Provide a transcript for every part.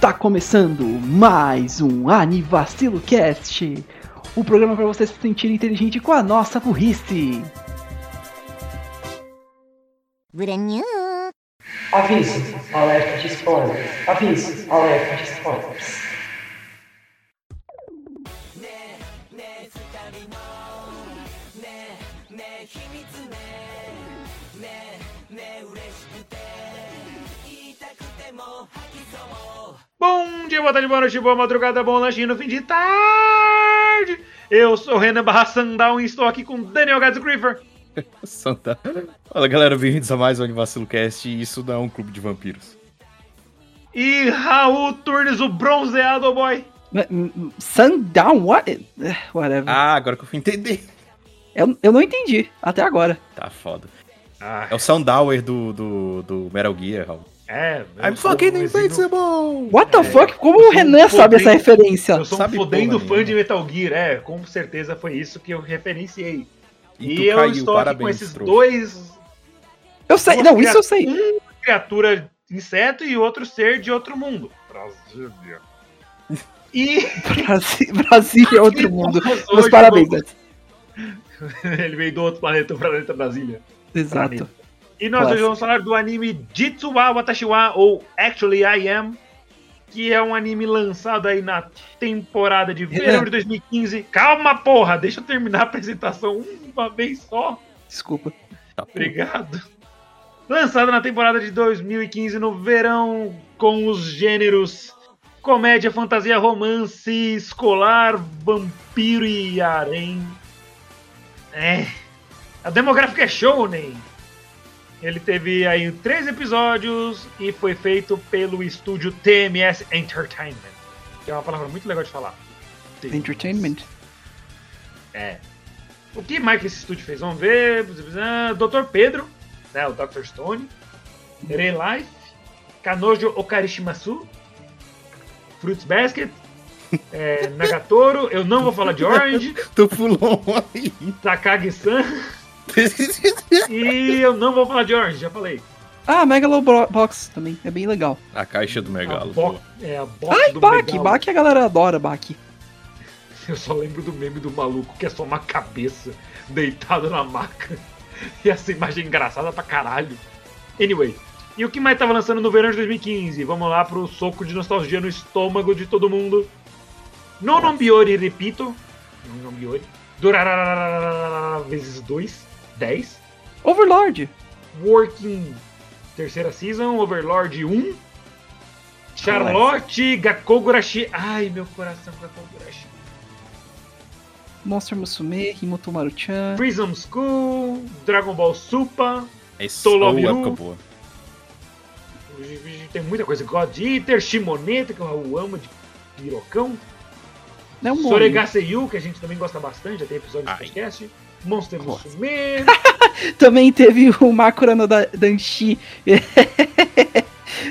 Tá começando mais um Anivacilo Cast, o programa para você se sentir inteligente com a nossa burrice. Aviso, alerta de spoilers. Aviso, alerta de spoilers. Bom dia, boa tarde, boa noite, boa madrugada, bom lanchinho no fim de tarde. Eu sou o Renan Barra Sandal e estou aqui com Daniel Gads Griefer. Santa. Fala galera, bem-vindos a mais um Anivacilo Cast e isso não é um clube de vampiros. E Raul Turnes, o bronzeado boy. Sundown? What? Whatever. Ah, agora que eu fui entender. Eu, eu não entendi até agora. Tá foda. Ah, É o Soundhour do, do, do Metal Gear, Raul. É. I'm fucking invincible! What the É, fuck? Como o Renan um sabe essa referência? Eu sou um Sabe fodendo fã de Metal Gear, é, com certeza foi isso que eu referenciei. E E, eu caiu, estou aqui com parabéns, esses trouxa. dois. Eu sei, não, isso eu sei. Um criatura inseto e outro ser de outro mundo. Brasília. E Brasil, Brasil é outro mundo. Meus parabéns. Ele veio do outro planeta, o planeta Brasília. Exato. E nós Clássico. hoje vamos falar do anime Jitsu wa Watashi wa, ou Actually I Am, que é um anime lançado aí na temporada de verão de 2015. Calma, porra! Deixa eu terminar a apresentação uma vez só. Desculpa. Tá. Obrigado. Lançado na temporada de 2015, no verão, com os gêneros comédia, fantasia, romance, escolar, vampiro e harém. É. A demográfica é shounen. Ele teve aí três episódios e foi feito pelo estúdio TMS Entertainment. Que é uma palavra muito legal de falar. Entertainment. É. O que mais que esse estúdio fez? Vamos ver. Dr. Pedro, né, o Dr. Stone. Rei Life. Kanojo Okarishimasu. Fruits Basket. é, Nagatoro. Eu não vou falar de Orange. Tu pulou aí. Takagi-san. E eu não vou falar de Orange, já falei. Ah, Megalobox também. É bem legal. A caixa do Megalo. é a box Ai, do Baki. Megalo. Baki a galera adora Baki. Eu só lembro do meme do maluco que é só uma cabeça deitado na maca. E essa imagem é engraçada pra caralho. Anyway. E o que mais tava lançando no verão de 2015? Vamos lá pro soco de nostalgia no estômago de todo mundo. Nonombiori, repito. Nonombiori. 2. 10. Overlord. Working. Terceira season. Overlord 1. Charlotte Gakogurashi. Ai, meu coração, Gakogurashi. Monster Musume, Himoto Maruchan. Prism School, Dragon Ball Super, Esse Solo Miru. época boa. tem muita coisa. God Eater, Shimoneta, que o Raul ama de pirocão. Não é um Soregaseyu, que a gente também gosta bastante, já tem episódio de Ai. podcast. Monster. Musume. anime. Também teve o Makura no da Danshi.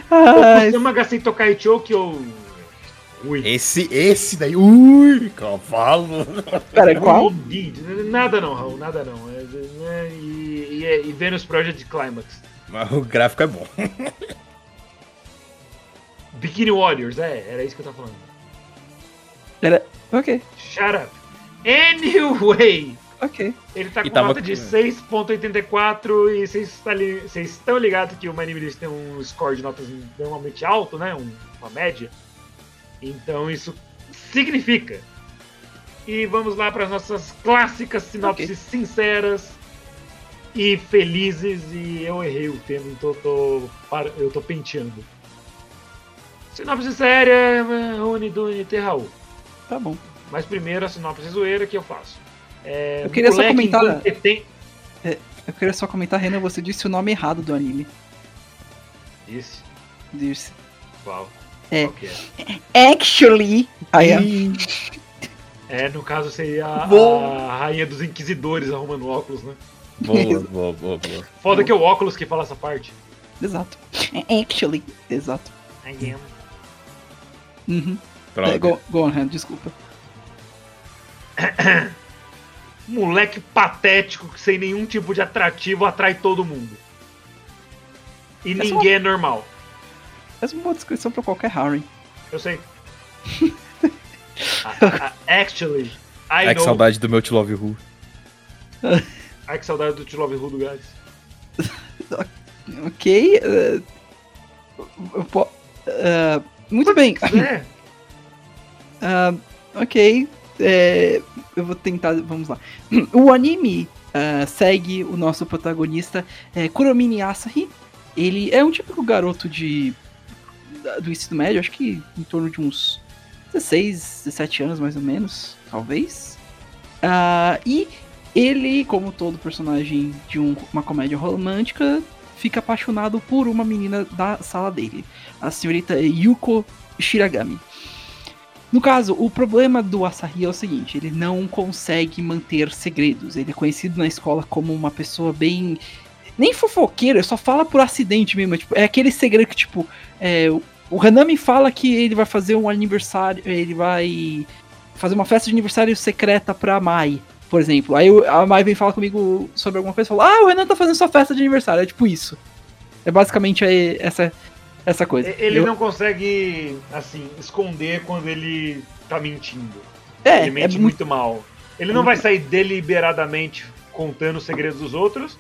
Ai, Osama Gasei Tokaicho, que eu... Ui. Esse, esse daí. Ui, cavalo. pera, qual? Nada não, Raul, nada não. É, né, e, e, é- e Venus Project Climax. Mas o gráfico é bom. Bikini Warriors, é, era isso que eu tava falando. Era... Ok, Shut up. Anyway, ok. ele tá E com tava nota de com- 6.84 e vocês tá li- estão ligados que o My Anime tem um score de notas normalmente alto, né? Um- uma média. Então isso significa. E vamos lá para as nossas clássicas sinopses sinceras e felizes. E eu errei o tema, então eu tô, para- eu tô penteando. Sinopse séria, Unidune Terraú. Tá bom. Mas primeiro a sinopse zoeira que eu faço. É, Eu queria só comentar- incompetente- Eu queria só comentar, Renan, você disse o nome errado do anime. Isso, Disse. qual? É. Qual que é? Actually, I am. É, no caso seria a, a rainha dos inquisidores arrumando óculos, né? Boa, boa, boa, boa. Foda que é o óculos que fala essa parte. Exato. Actually, exato. I am. Uhum. Droga. É, go, go on, desculpa. Moleque patético que sem nenhum tipo de atrativo atrai todo mundo. E Essa ninguém é normal. é uma boa descrição pra qualquer Harry. Eu sei. Ah, ah, Actually, I É que know. saudade do meu To Love Who. Ai, que saudade do To Love Who do Gás. Ok. po- eh, muito bem. É, Ah, ok. É, eu vou tentar. Vamos lá. O anime ah, segue o nosso protagonista, é, Kuromini Asahi. Ele é um típico garoto de do ensino médio, acho que em torno de uns 16, 17 anos mais ou menos, talvez. Ah, e ele, como todo personagem de um- uma comédia romântica, fica apaixonado por uma menina da sala dele, a senhorita Yuko Shiragami. No caso, o problema do Asahi é o seguinte: ele não consegue manter segredos. Ele é conhecido na escola como uma pessoa bem. Nem fofoqueiro, só fala por acidente mesmo. Tipo, é aquele segredo que, tipo, é, o- Hanami fala que ele vai fazer um aniversário. Ele vai fazer uma festa de aniversário secreta pra Mai, por exemplo. Aí a Mai vem falar comigo sobre alguma coisa e fala: Ah, o Renan tá fazendo sua festa de aniversário. É tipo isso. É basicamente aí essa, essa coisa. ele Eu- não consegue, assim, esconder quando ele tá mentindo. é, ele é mente muito muito mal. Ele não vai sair deliberadamente contando os segredos dos outros,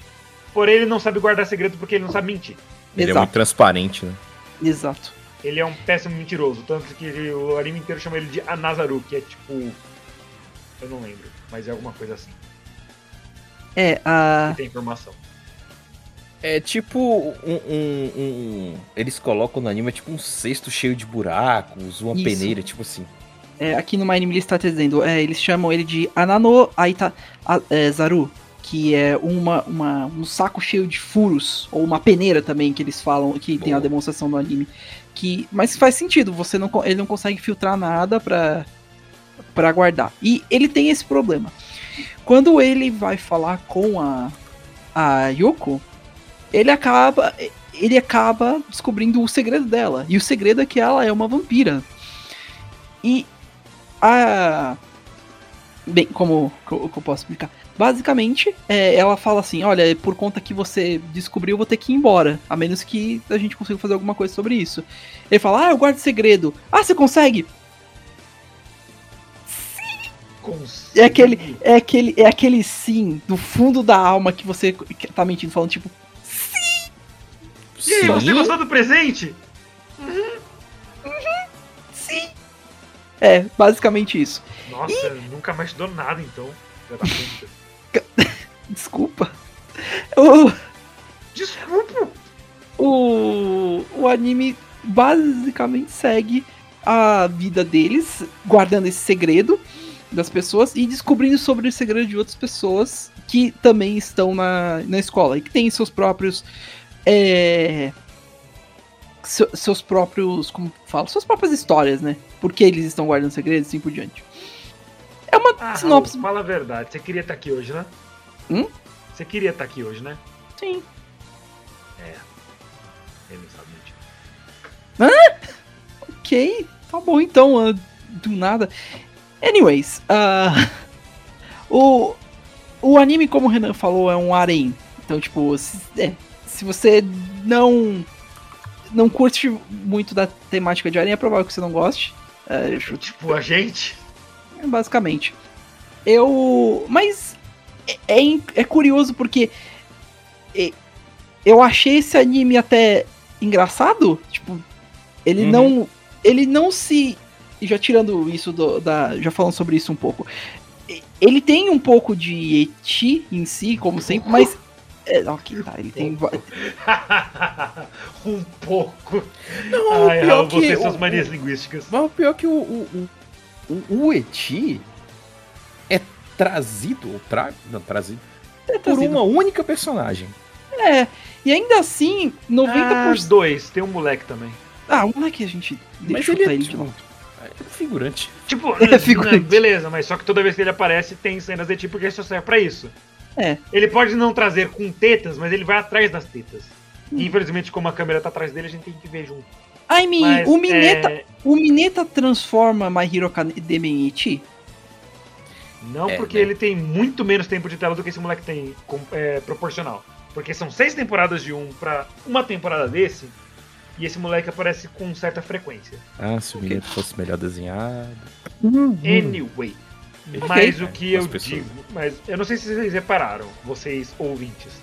porém ele não sabe guardar segredo porque ele não sabe mentir. Ele é Exato. muito transparente, né? Exato. Ele é um péssimo mentiroso, tanto que o anime inteiro chama ele de Anazaru, que é tipo. Eu não lembro, mas é alguma coisa assim. É, a. Que tem informação. É tipo um, um- um- Eles colocam no anime tipo um cesto cheio de buracos, uma Isso. peneira, tipo assim. É, aqui no My Anime List tá dizendo, é, eles chamam ele de Anano Aita a- é, Zaru, que é uma, uma- um saco cheio de furos, ou uma peneira também, que eles falam, que tem a demonstração do anime. Que, mas faz sentido, você não, ele não consegue filtrar nada pra, pra guardar. E ele tem esse problema. Quando ele vai falar com a, a Yoko, ele acaba, ele acaba descobrindo o segredo dela. E o segredo é que ela é uma vampira. E a. Bem, como que eu, posso explicar? Basicamente, é, ela fala assim: olha, por conta que você descobriu, eu vou ter que ir embora. A menos que a gente consiga fazer alguma coisa sobre isso. Ele fala: ah, eu guardo segredo. Ah, você consegue? Consigo. É aquele, é aquele, é aquele sim do fundo da alma que você tá mentindo, falando tipo, E aí, você gostou do presente? sim. É, basicamente isso. Nossa, nunca mais te dou nada então. Desculpa. O, Desculpa! o, o anime basicamente segue a vida deles, guardando esse segredo das pessoas e descobrindo sobre o segredo de outras pessoas que também estão na, na escola e que têm seus próprios. É, seu- seus próprios. Como falo? Suas próprias histórias, né? Porque eles estão guardando segredos e assim por diante. É uma Ah, sinopse. Raul, fala a verdade. Você queria estar aqui hoje, né? Hum? Você queria estar aqui hoje, né? Sim. Ele não sabe mentir. Ok, tá bom então, ah, do nada. Anyways, ah, o, o anime, como o Renan falou, é um harem. Então, tipo, é, se você não não curte muito da temática de harem, é provável que você não goste. É, Tipo, a gente. basicamente. Eu. Mas é, é, é curioso porque é, eu achei esse anime até engraçado. Tipo, ele Uhum. não. Ele não se. e Já tirando isso do- da. Já falando sobre isso um pouco. Ele tem um pouco de eti em si, como sempre, mas. É, ok, tá. Ele tem. um pouco. Não, Ai, pior Raul, você que e suas o- manias linguísticas. Mas o pior é que o, o, o, o, o Eti é trazido, ou tra... não, trazido, por trazido. uma única personagem. É. E ainda assim, 90%. Ah, dois, tem um moleque também. Ah, o moleque a gente. Mas Deixa ele é, ele de tipo, é figurante. Tipo, É, figurante. beleza, mas só que toda vez que ele aparece tem cenas de tipo porque só serve pra isso. É. Ele pode não trazer com tetas, mas ele vai atrás das tetas. Hum. E, infelizmente, como a câmera tá atrás dele, a gente tem que ver junto. Ai, Mi, Mas, o Mineta. é, O Mineta transforma My Hero Academia em Eti? Não, É, porque né? ele tem muito menos tempo de tela do que esse moleque tem, com- é, proporcional. Porque são seis temporadas de um pra uma temporada desse, E esse moleque aparece com certa frequência. Ah, se o menino fosse melhor desenhado. Anyway. Mas o que eu pessoas. digo, mas eu não sei se vocês repararam, vocês ouvintes,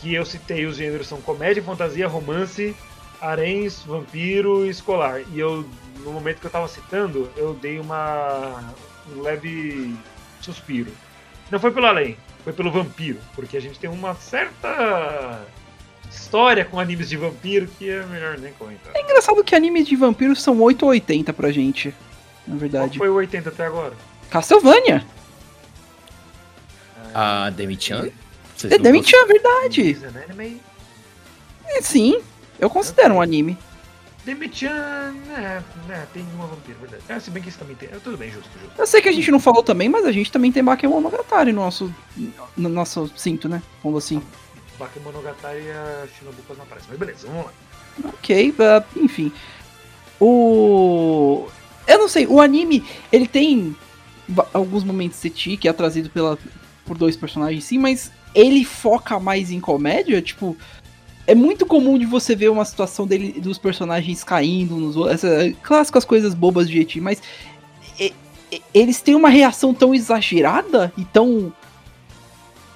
que eu citei os gêneros são comédia, fantasia, romance, haréns, vampiro e escolar. E eu, no momento que eu tava citando, eu dei uma um leve suspiro. Não foi pelo além, foi pelo vampiro, porque a gente tem uma certa história com animes de vampiro que é melhor nem comentar. É engraçado que animes de vampiros são 8 ou 80 pra gente. Na Qual verdade. foi o 80 até agora? Castlevania. A Demi-chan? Vocês É Demi-chan, é verdade. É, sim, eu considero um anime. Demi-chan, é, é, tem uma vampiro, verdade. Ah, se bem que isso também tem. é, tudo bem, justo, justo. Eu sei que a gente não falou também, mas a gente também tem Bakemonogatari no nosso, no nosso cinto, né? Vamos assim. Bakemonogatari e a Shinobu quase não aparece. Mas beleza, vamos lá. Ok, uh, enfim. O. Eu não sei, o anime, ele tem alguns momentos seti, que é trazido pela, por dois personagens sim, mas ele foca mais em comédia, tipo. É muito comum de você ver uma situação dele, dos personagens caindo nos outros, clássicas coisas bobas de eti, mas e- e- eles têm uma reação tão exagerada e tão.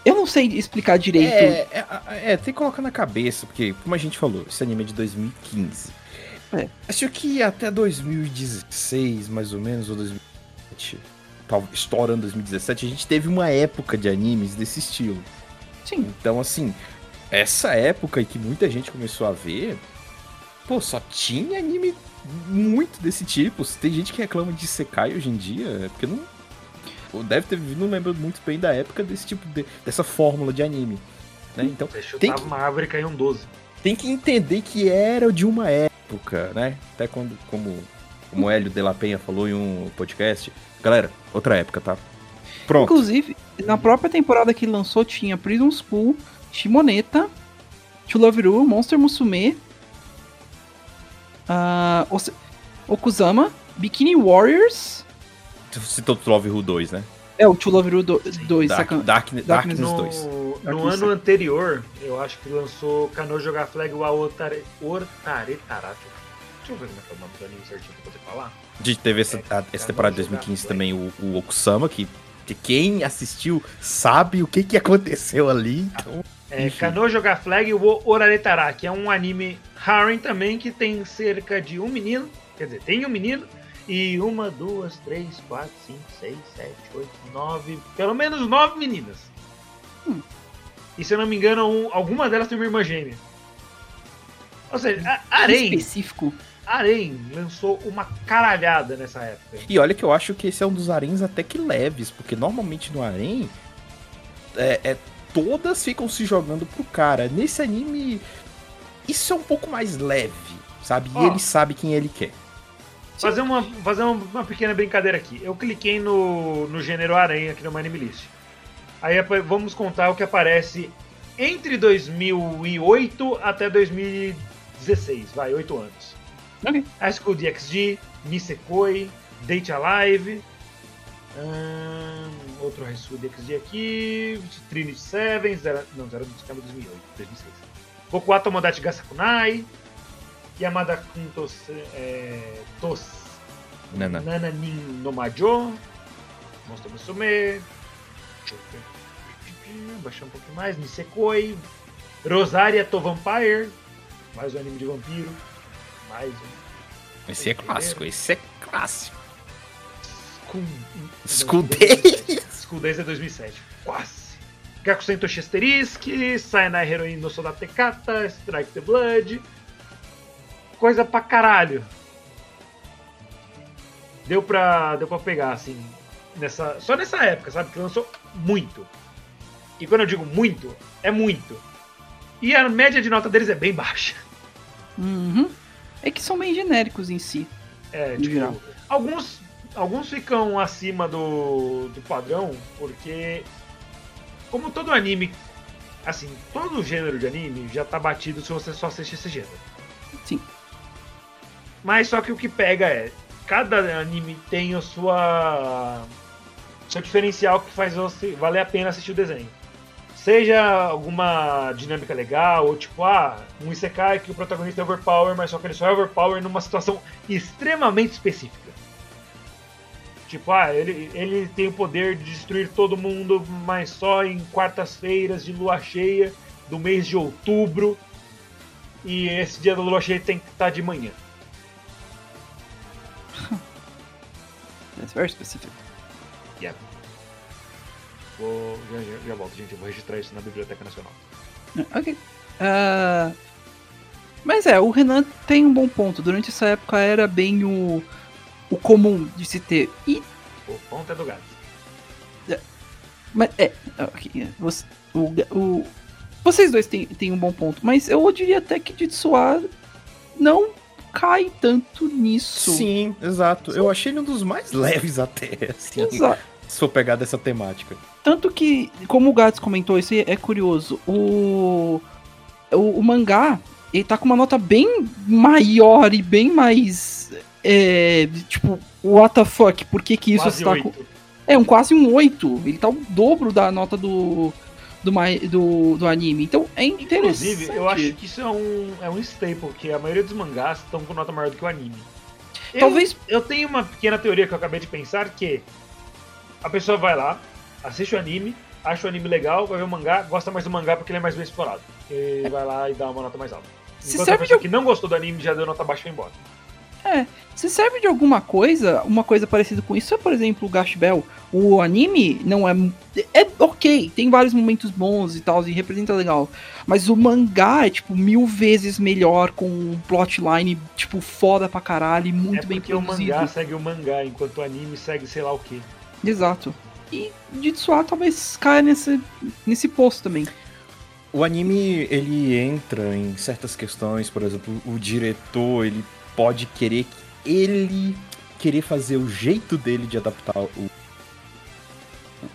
Eu não sei explicar direito. É, é, é, tem que colocar na cabeça, porque, como a gente falou, esse anime é de 2015. É. Acho que até 2016, mais ou menos, ou 2017, tal- estourando 2017, a gente teve uma época de animes desse estilo. Sim. Então, assim, essa época em que muita gente começou a ver, pô, só tinha anime muito desse tipo. Tem gente que reclama de Sekai hoje em dia, é porque não. Deve ter vivido, não lembro muito bem da época desse tipo de, dessa fórmula de anime. Né? Então, Você chutava Tem que- uma árvore e caiu um 12. tem que entender que era de uma época, né? Até quando, como, como o Hélio de la Penha falou em um podcast. Galera, outra época, tá? Pronto. Inclusive, na própria temporada que lançou tinha Prison School, Shimoneta, To Love Ru, Monster Musume, ah, Ose- Okuzama, Bikini Warriors, Tu citou Love Who 2, né? é o To Love Ru 2, Dark, sacan- Dark, Darkness No, 2. no Darkness ano anterior, eu acho que lançou Kano Jogar Flag wa Otare- Otaretarato. Deixa eu ver como é que é o nome do anime certinho pra poder falar. De teve essa, a- essa temporada de 2015 também o, o Okusama, que, que quem assistiu sabe o que, que aconteceu ali. Então, É, Enfim. Kano Jogar Flag wo Oraretara, que é um anime harem também, que tem cerca de um menino, quer dizer, tem um menino, e uma, duas, três, quatro, cinco, seis, sete, oito, nove, pelo menos nove meninas. Hum. E se eu não me engano, um, alguma delas tem uma irmã gêmea. Ou seja, a Arém, específico. Arém lançou uma caralhada nessa época. E olha que eu acho que esse é um dos aréns até que leves, porque normalmente no arém é, é- todas ficam se jogando pro cara. Nesse anime, isso é um pouco mais leve, sabe? E Ó. ele sabe quem ele quer. Fazer uma, fazer uma, pequena brincadeira aqui. Eu cliquei no, no gênero aranha aqui no Anime List. Aí vamos contar o que aparece entre 2008 até 2016, vai, 8 anos. Ok. High School DxD, Nisekoi, Date Alive, ahn, outro High School DxD aqui, Trinity Seven, zero, não, Zero Campos 2008, 2006. Boku Tomodachi Gasakunai, Yamada Kun Tos, é, Tos Nana. Nananin no Majo, Monster Musume, baixar um pouquinho mais, Nisekoi, Rosaria to Vampire, mais um anime de vampiro, mais um Esse é clássico, esse é clássico. School, Days. School Days é 2007, quase. Gakusen Toshi Asterisk, Sainai Heroine no Soldado Tekata, Strike the Blood, coisa pra caralho. Deu pra, deu pra pegar, assim, nessa, só nessa época, sabe? Que lançou muito. E quando eu digo muito, é muito. E a média de nota deles é bem baixa. Uhum. É que são bem genéricos em si. É, tipo, geral. alguns, alguns ficam acima do, do padrão, porque como todo anime, assim, todo gênero de anime já tá batido se você só assiste esse gênero. Sim. Mas só que o que pega é, cada anime tem a sua seu diferencial que faz você valer a pena assistir o desenho. Seja alguma dinâmica legal, ou tipo, ah, um Isekai que o protagonista é overpower, mas só que ele só é overpower numa situação extremamente específica. Tipo, ah, ele, ele tem o poder de destruir todo mundo, mas só em quartas-feiras de lua cheia do mês de outubro. E esse dia da lua cheia tem que estar de manhã. That's very specific. Yeah. Vou, já, já, já volto, gente. Eu vou registrar isso na Biblioteca Nacional. Ok. Ah, mas é, o Renan tem um bom ponto. Durante essa época era bem o, o comum de se ter. E. O ponto é do gato. Mas é. ok, é, você- o, o- vocês dois têm, têm um bom ponto, mas eu diria até que Jitsuar não cai tanto nisso. Sim, exato. Eu achei ele um dos mais leves até, assim. Exato. Se for pegar dessa temática. Tanto que, como o Gats comentou, isso é curioso. O, o, o mangá, ele tá com uma nota bem maior e bem mais. É, tipo, what the fuck? Por que, que isso Quase está com. É, um quase um 8. Ele tá o dobro da nota do. Do, do, do anime. Então é interessante. Inclusive, eu acho que isso é um, é um staple, que a maioria dos mangás estão com nota maior do que o anime. Eu- Talvez. Eu tenho uma pequena teoria que eu acabei de pensar que a pessoa vai lá, assiste o anime, acha o anime legal, vai ver o mangá, gosta mais do mangá porque ele é mais bem explorado. E vai lá e dá uma nota mais alta. Se Enquanto a serve pessoa de- que não gostou do anime já deu nota baixa e foi embora. Se serve de alguma coisa, uma coisa parecida com isso é, por exemplo, o Gash Bell. O anime não é. É ok, tem vários momentos bons e tal, e representa legal. Mas o mangá é, tipo, mil vezes melhor, com um plotline, tipo, foda pra caralho e muito é bem porque o produzido. mangá segue o mangá, enquanto o anime segue sei lá o que. Exato. E Jitsuar talvez caia nesse, nesse posto também. O anime, ele entra em certas questões, por exemplo, o diretor, ele pode querer que ele querer fazer o jeito dele de adaptar o,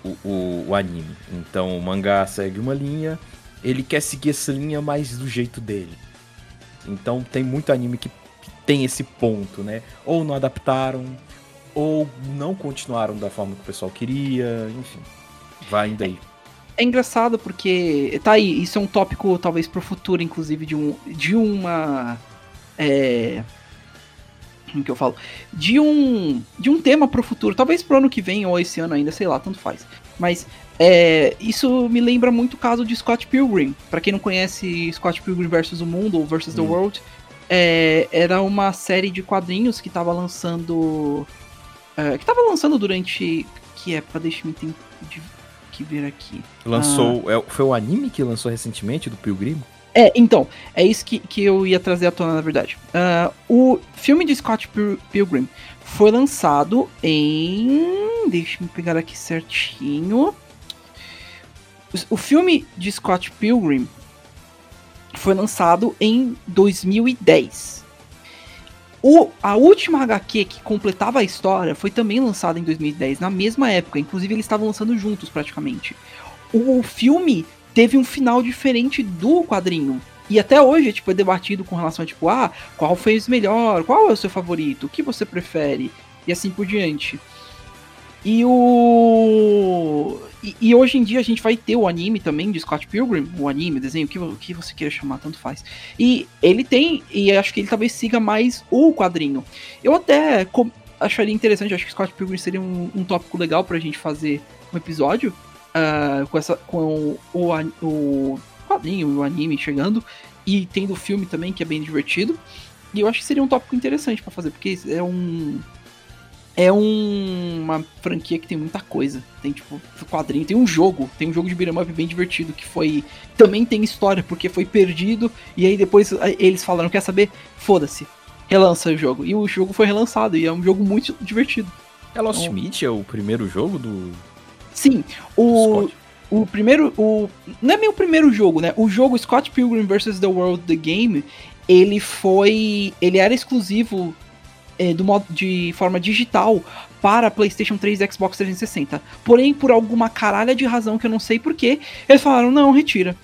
o, o, o anime. Então o mangá segue uma linha, ele quer seguir essa linha mais do jeito dele. Então tem muito anime que tem esse ponto, né? Ou não adaptaram, ou não continuaram da forma que o pessoal queria, enfim. Vai indo aí. É engraçado porque. Tá aí, isso é um tópico talvez pro futuro, inclusive, de, um, de uma. É. Como que eu falo? De um. De um tema pro futuro. Talvez pro ano que vem ou esse ano ainda, sei lá, tanto faz. Mas. É, isso me lembra muito o caso de Scott Pilgrim. Pra quem não conhece Scott Pilgrim vs. o Mundo ou vs. The Hum. World, é, era uma série de quadrinhos que tava lançando. É, que tava lançando durante. Que época? Deixa eu tem- de- que ver aqui. Lançou. é, foi o anime que lançou recentemente do Pilgrim? É, então, é isso que, que eu ia trazer à tona, na verdade. Ah, o filme de Scott Pil- Pilgrim foi lançado em. Deixa eu pegar aqui certinho. O- O filme de Scott Pilgrim foi lançado em 2010. O, a última HQ que completava a história foi também lançada em 2010, na mesma época. Inclusive, eles estavam lançando juntos praticamente. O filme teve um final diferente do quadrinho. E até hoje, tipo, é debatido com relação a, tipo, ah, qual fez melhor? Qual é o seu favorito? O que você prefere? E assim por diante. E o... E, e hoje em dia a gente vai ter o anime também de Scott Pilgrim, o anime, o desenho, o que, o que você queira chamar, tanto faz. E ele tem, e acho que ele talvez siga mais o quadrinho. Eu até acharia interessante, acho que Scott Pilgrim seria um, um tópico legal pra gente fazer um episódio ah, com, essa, com o, an- o quadrinho, o anime chegando, e tendo o filme também, que é bem divertido. E eu acho que seria um tópico interessante pra fazer, porque é um. É um- uma franquia que tem muita coisa. Tem, tipo, quadrinho, tem um jogo, tem um jogo de beat'em up bem divertido que foi. Também tem história, porque foi perdido, e aí depois eles falaram: quer saber? Foda-se. Relança o jogo. E o jogo foi relançado, e é um jogo muito divertido. É Lost Oh. Meat é o primeiro jogo do, Sim, o, Scott? o primeiro. O, não é meu primeiro jogo, né? O jogo Scott Pilgrim vs. The World The Game, ele foi. Ele era exclusivo é, do modo de forma digital para PlayStation 3 e Xbox 360. Porém, por alguma caralha de razão que eu não sei porquê, eles falaram: não, retira.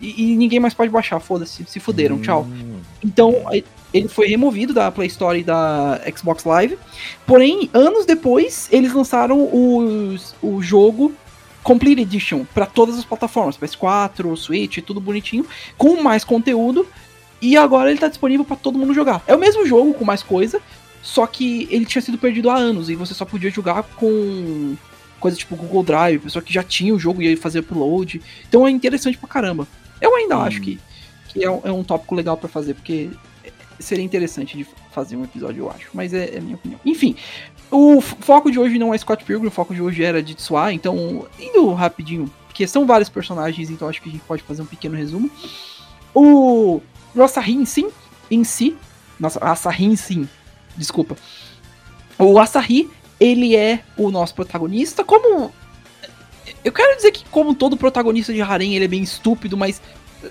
E, e ninguém mais pode baixar, foda-se, se fuderam, tchau. Hum, Então, aí, ele foi removido da Play Store e da Xbox Live. Porém, anos depois, eles lançaram os- o jogo Complete Edition pra todas as plataformas, PS4, Switch, tudo bonitinho, com mais conteúdo. E agora ele tá disponível pra todo mundo jogar. É o mesmo jogo com mais coisa, só que ele tinha sido perdido há anos e você só podia jogar com coisa tipo Google Drive, pessoa que já tinha o jogo e ia fazer upload. Então é interessante pra caramba. Eu ainda Hum. acho que, que é, um, é um tópico legal pra fazer, porque seria interessante de fazer um episódio, eu acho. Mas é, é a minha opinião. Enfim, o foco de hoje não é Scott Pilgrim, o foco de hoje era de Tsuá, então, indo rapidinho, porque são vários personagens, então acho que a gente pode fazer um pequeno resumo. O Asahi sim, em si, nossa, Asahi sim, desculpa. O Asahi, ele é o nosso protagonista, como... Eu quero dizer que como todo protagonista de Harem, ele é bem estúpido, mas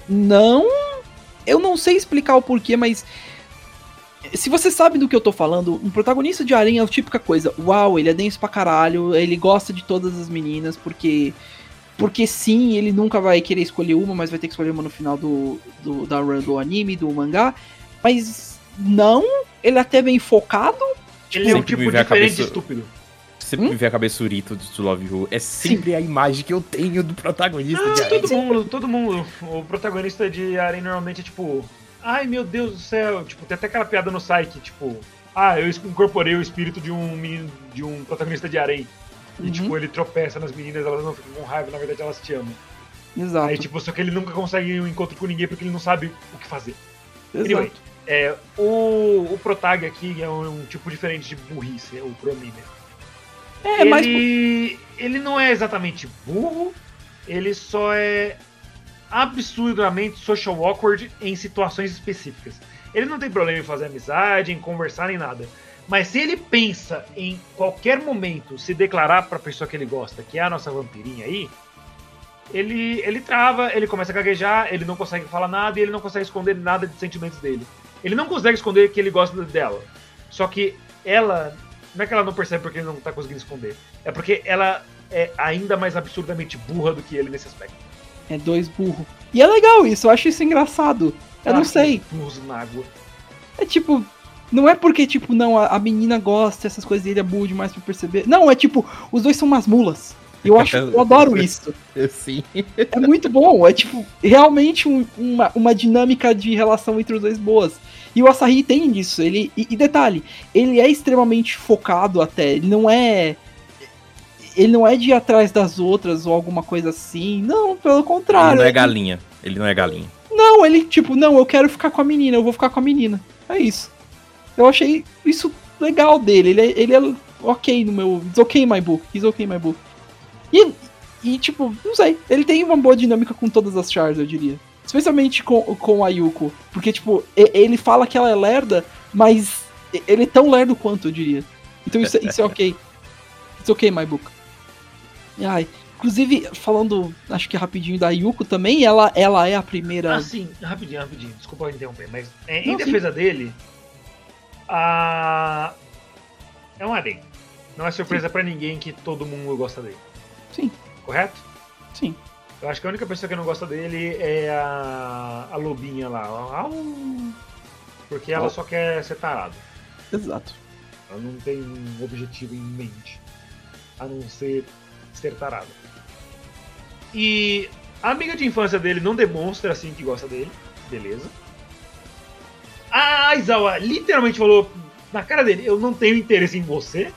não... Eu não sei explicar o porquê, mas se você sabe do que eu tô falando, um protagonista de Harem é a típica coisa. Uau, ele é denso pra caralho, ele gosta de todas as meninas, porque. Porque sim, ele nunca vai querer escolher uma, mas vai ter que escolher uma no final do, do da run do anime, do mangá. Mas não, ele é até bem focado. Ele é um tipo diferente cabeça- de estúpido. Sempre me vê a cabeça Urito do Love You. É sempre a imagem que eu tenho do protagonista de Ah, Arém. todo mundo, todo mundo. O protagonista de Arém normalmente é tipo. Ai meu Deus do céu. Tipo, tem até aquela piada no site, tipo. Ah, eu incorporei o espírito de um menino, de um protagonista de Arém. E Uhum. tipo, ele tropeça nas meninas, elas não ficam com raiva, na verdade elas te amam. Exato. Aí, tipo, só que ele nunca consegue um encontro com ninguém porque ele não sabe o que fazer. exato. Anyway, é, o, o Protag aqui é um, um tipo diferente de burrice, é o Chromine. É, mas. ele, ele não é exatamente burro, ele só é absurdamente social awkward em situações específicas. Ele não tem problema em fazer amizade, em conversar nem nada. Mas se ele pensa em qualquer momento se declarar pra pessoa que ele gosta, que é a nossa vampirinha aí, ele, ele trava, ele começa a gaguejar, ele não consegue falar nada e ele não consegue esconder nada de sentimentos dele. Ele não consegue esconder que ele gosta dela. Só que ela. Não é que ela não percebe porque ele não tá conseguindo esconder. É porque ela é ainda mais absurdamente burra do que ele nesse aspecto. É dois burros. E é legal isso, eu acho isso engraçado. Eu não Ah, sei. Burros na água. É tipo. Não é porque, tipo, não, a, a menina gosta, essas coisas dele é burro demais pra perceber. Não, é tipo, os dois são umas mulas. E Eu acho, eu adoro isso. Sim. É muito bom. É tipo, realmente um- uma, uma dinâmica de relação entre os dois boas. E o Asahi tem disso. Ele, e, e detalhe, ele é extremamente focado até. Ele não é. Ele não é de ir atrás das outras ou alguma coisa assim. Não, pelo Ele contrário. não é ele- galinha. Ele não é galinha. Não, ele, tipo, não, eu quero ficar com a menina, eu vou ficar com a menina. É isso. Eu achei isso legal dele. Ele é, ele é ok no meu. It's okay my book. It's okay my book. E, e, tipo, não sei. Ele tem uma boa dinâmica com todas as chars, eu diria. Especialmente com, com a Yuko. Porque, tipo, ele fala que ela é lerda, mas ele é tão lerdo quanto, eu diria. Então isso, é- isso é ok. It's okay my book. Ai. Inclusive, falando, acho que rapidinho da Yuko também, ela, ela é a primeira. Ah, sim, rapidinho, rapidinho. Desculpa eu interromper, mas é, em Não, sim. defesa dele, a... é um Arém. Não é surpresa pra ninguém que todo mundo gosta dele. Sim. Correto? Sim. Eu acho que a única pessoa que não gosta dele é a, a lobinha lá. Au! Porque ela só quer ser tarada. Exato. Ela não tem um objetivo em mente. A não ser ser tarada. E a amiga de infância dele não demonstra assim que gosta dele. Beleza. A Aizawa literalmente falou na cara dele: Eu não tenho interesse em você.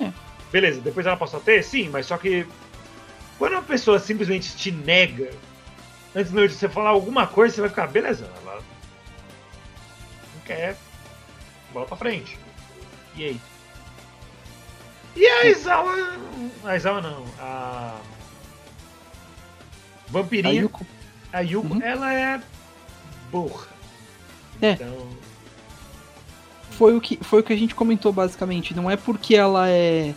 É. Beleza, depois ela passou a ter? Sim, mas só que quando uma pessoa simplesmente te nega, antes mesmo de você falar alguma coisa, você vai ficar, beleza, ela não quer, bola pra frente. E aí? E a Aizawa. A Aizawa não, a. A Vampirinha, Yuko. a Yuko, Uhum. ela é burra. É. Então, Foi o, que, foi o que a gente comentou, basicamente. Não é porque ela é.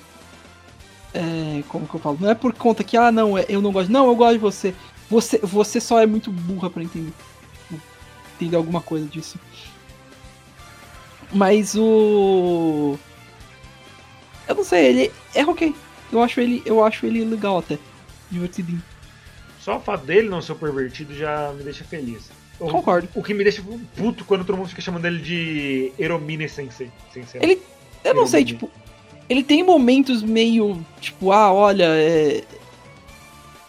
É. Como que eu falo? Não é por conta que, ah, não, é- eu não gosto. Não, eu gosto de você. Você, você só é muito burra pra entender. Entender alguma coisa disso. Mas o. Eu não sei, ele é ok. Eu acho ele, eu acho ele legal até. Divertidinho. só o fato dele não ser pervertido já me deixa feliz. O- Concordo. O que me deixa puto quando todo mundo fica chamando ele de Eromine Sensei. Ele- Eu não sei, tipo, ele tem momentos meio, tipo, ah, olha, é...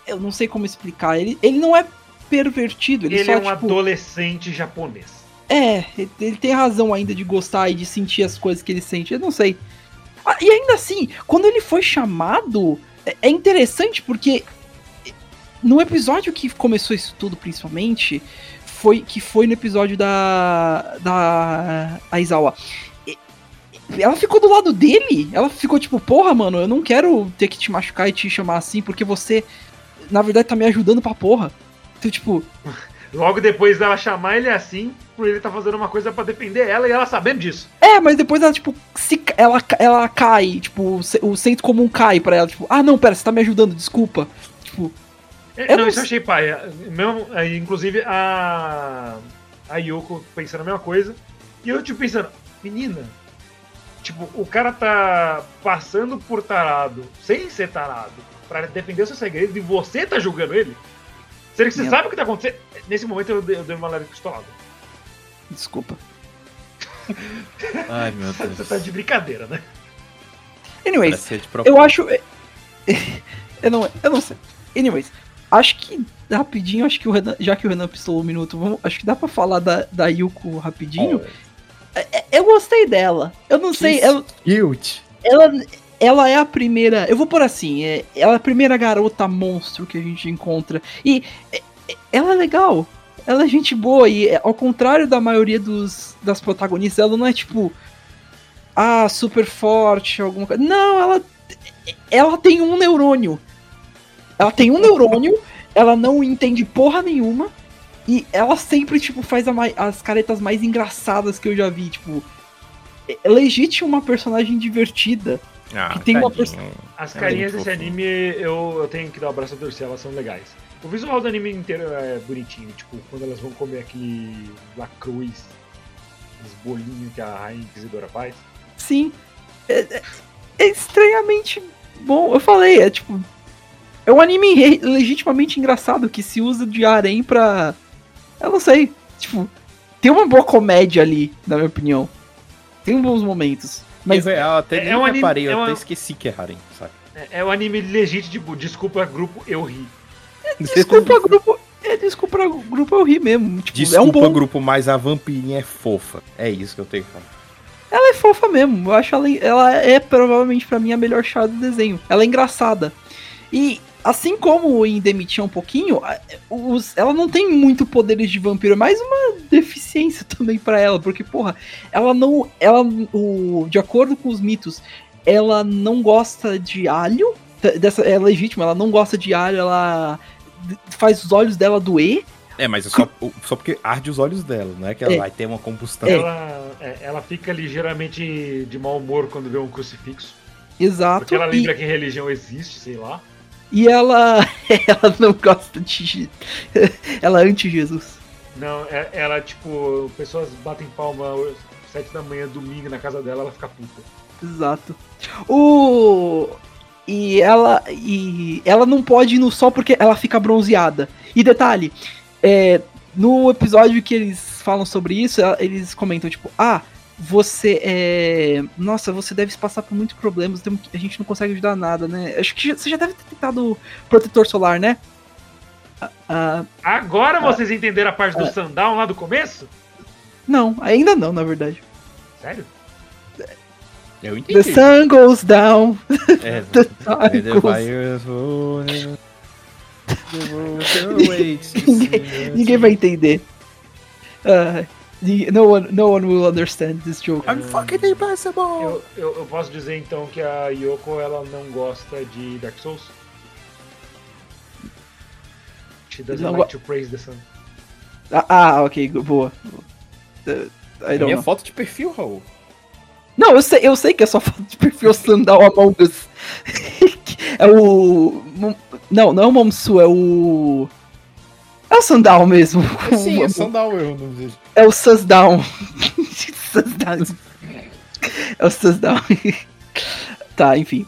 Eu não sei como explicar. Ele, ele não é pervertido, ele, Ele só, é um tipo, adolescente japonês. É, ele- tem razão ainda de gostar e de sentir as coisas que ele sente. Eu não sei. Ah, e ainda assim, quando ele foi chamado, é- é interessante porque no episódio que começou isso tudo, principalmente, foi que foi no episódio da da Aizawa. Ela ficou do lado dele. Ela ficou tipo, porra, mano, eu não quero ter que te machucar e te chamar assim, porque você, na verdade, tá me ajudando pra porra. Então, tipo, Logo depois dela chamar ele assim, por ele tá fazendo uma coisa pra defender ela e ela sabendo disso. É, mas depois ela, tipo, se, ela, ela cai, tipo, o se- o senso comum cai pra ela, tipo, ah, não, pera, você tá me ajudando, desculpa. Tipo, É, não, não isso eu achei pai. Mesmo, aí, inclusive a. A Yoko pensando a mesma coisa. E eu, tipo, pensando, menina, tipo, o cara tá passando por tarado, sem ser tarado, pra defender o seu segredo e você tá julgando ele? Será que você Meu. sabe o que tá acontecendo? Nesse momento eu dei, eu dei uma leve pistolada. desculpa. Ai, meu Você Deus. tá de brincadeira, né? Anyways, eu acho. eu, não, eu não sei. Anyways, acho que, rapidinho, acho que o Renan, já que o Renan pistolou um minuto, vamos, acho que dá pra falar da, da Yuko rapidinho. É, Eu gostei dela. Eu não sei, ela, Cute. ela, ela é a primeira. Eu vou por assim, é, ela é a primeira garota monstro que a gente encontra. E é, é, ela é legal. Ela é gente boa. E é, ao contrário da maioria dos, das protagonistas, ela não é tipo. Ah, super forte, alguma coisa. Não, ela. Ela tem um neurônio. Ela tem um neurônio, ela não entende porra nenhuma. E ela sempre, tipo, faz as caretas mais engraçadas que eu já vi. Tipo, é legítima uma personagem divertida. Ah, Que tem uma tadinho. As É carinhas desse fofinho. anime eu, eu tenho que dar o abraço a torcer, elas são legais. O visual do anime inteiro é bonitinho, tipo, quando elas vão comer aquele lacruz, aqueles bolinhos que a Rainha Inquisidora faz. Sim. É, é- é estranhamente bom. Eu falei, é tipo. É um anime legitimamente engraçado que se usa de harém pra. Eu não sei. Tipo, tem uma boa comédia ali, na minha opinião. Tem bons momentos. Mas é, eu até é nem um anime- reparei, é eu uma- até esqueci que é harem, sabe? É, é um anime legítimo, tipo, desculpa grupo, eu ri. desculpa, grupo. É, desculpa, grupo eu ri mesmo. Tipo, Desculpa, é um bom. grupo, mas a vampirinha é fofa. É isso que eu tenho que falar. Ela é fofa mesmo. Eu acho ela, ela é provavelmente pra mim a melhor chá do desenho. Ela é engraçada. E assim como em Demitia um pouquinho, os- ela não tem muito poderes de vampiro, é mais uma deficiência também pra ela, porque porra, ela não, ela o de acordo com os mitos, ela não gosta de alho. Dessa, é legítimo, ela não gosta de alho, ela faz os olhos dela doer. É, mas é só, só porque arde os olhos dela, não é que ela É. vai ter uma combustão. Ela, é, ela fica ligeiramente de mau humor quando vê um crucifixo. Exato. Porque ela e- lembra que religião existe, sei lá. E ela, ela não gosta de. Ela é anti-Jesus. Não, ela, tipo, pessoas batem palma às sete da manhã, domingo, na casa dela, ela fica puta. Exato. O. E ela. E ela não pode ir no sol porque ela fica bronzeada. E detalhe, é, no episódio que eles falam sobre isso, eles comentam, tipo, ah, você é. Nossa, você deve passar por muitos problemas, a gente não consegue ajudar nada, né? Acho que você já deve ter tentado protetor solar, né? Ah, ah, Agora vocês entenderam a parte do Ah. sundown lá do começo? não, ainda não, na verdade. Sério? Eu The entendi. sun goes down. É, The the sun goes fires will- the world awaits to Ninguém-. Ninguém vai entender. Ni- no, one, no one will understand this joke. I'm fucking impossible! Eu, eu, eu posso dizer então que a Yoko ela não gosta de Dark Souls? She doesn't Não like to praise the sun. Ah, ah, ok, boa. Uh, I don't Minha know. foto de perfil, Raul. Não, eu sei, eu sei que é só foto de perfil Sandal Among Us. é o. Não, não é o Momsu, é o. É o Sandal mesmo. Sim, é Sandal eu não vejo. É o. Susdown. É o Susdown. tá, enfim.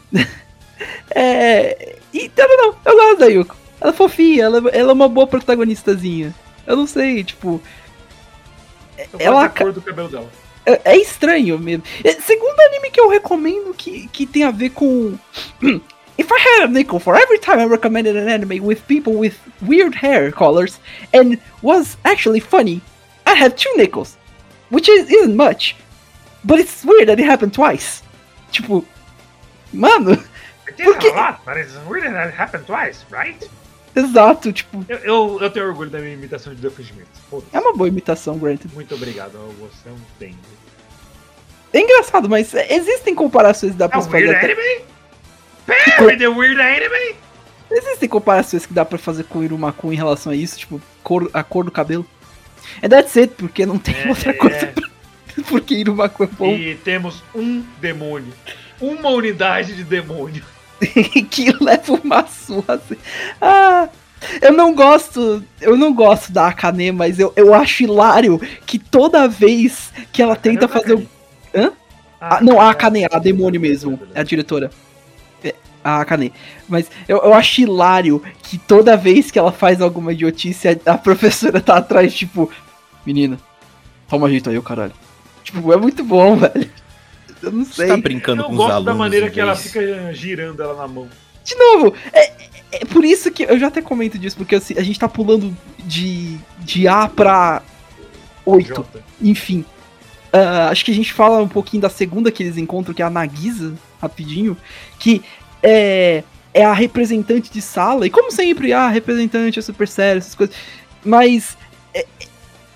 É. Então, não, não, eu gosto da Yuko. Ela é fofinha, ela, ela é uma boa protagonistazinha. Eu não sei, tipo. Eu Ela da cor do cabelo dela. É, é estranho mesmo. É, segundo anime que eu recomendo que, que tem a ver com. If I had a nickel for every time I recommended an anime with people with weird hair colors and was actually funny, I'd have two nickels. Which is, isn't much. But it's weird that it happened twice. Tipo, mano, It is Por quê? a lot, but it's weird that it happened twice, right? exato, tipo, Eu, eu, eu tenho orgulho da minha imitação de defendimento. Foda-se. é uma boa imitação, granted. Muito obrigado, você é um dengue. É engraçado, mas existem comparações dá É um fazer. weird anime? Perry the weird anime? Existem comparações que dá pra fazer com o Irumaku em relação a isso, tipo, cor, a cor do cabelo. And that's it, porque não tem É, outra é, coisa é. pra... Porque Irumaku é bom. E temos um demônio. Uma unidade de demônio. que leva uma surra assim. Ah, eu não gosto. Eu não gosto da Akane, mas eu, eu acho hilário que toda vez que ela tenta fazer o. Hã? Ah, não, a Akane, a demônio mesmo, é a diretora. A Akane. Mas eu, eu acho hilário que toda vez que ela faz alguma idiotice, a, a professora tá atrás, tipo, menina, toma jeito aí, o caralho. Tipo, é muito bom, velho. Eu não Você sei. tá brincando Eu com os gosto alunos. da maneira que ela fica girando ela na mão. De novo, é, é- é por isso que eu já até comento disso, porque assim, a gente tá pulando de, de A pra 8, Jota. enfim. Ah, acho que a gente fala um pouquinho da segunda que eles encontram, que é a Nagisa, rapidinho, que é, é a representante de sala, e como sempre, a representante é super séria, essas coisas, mas é-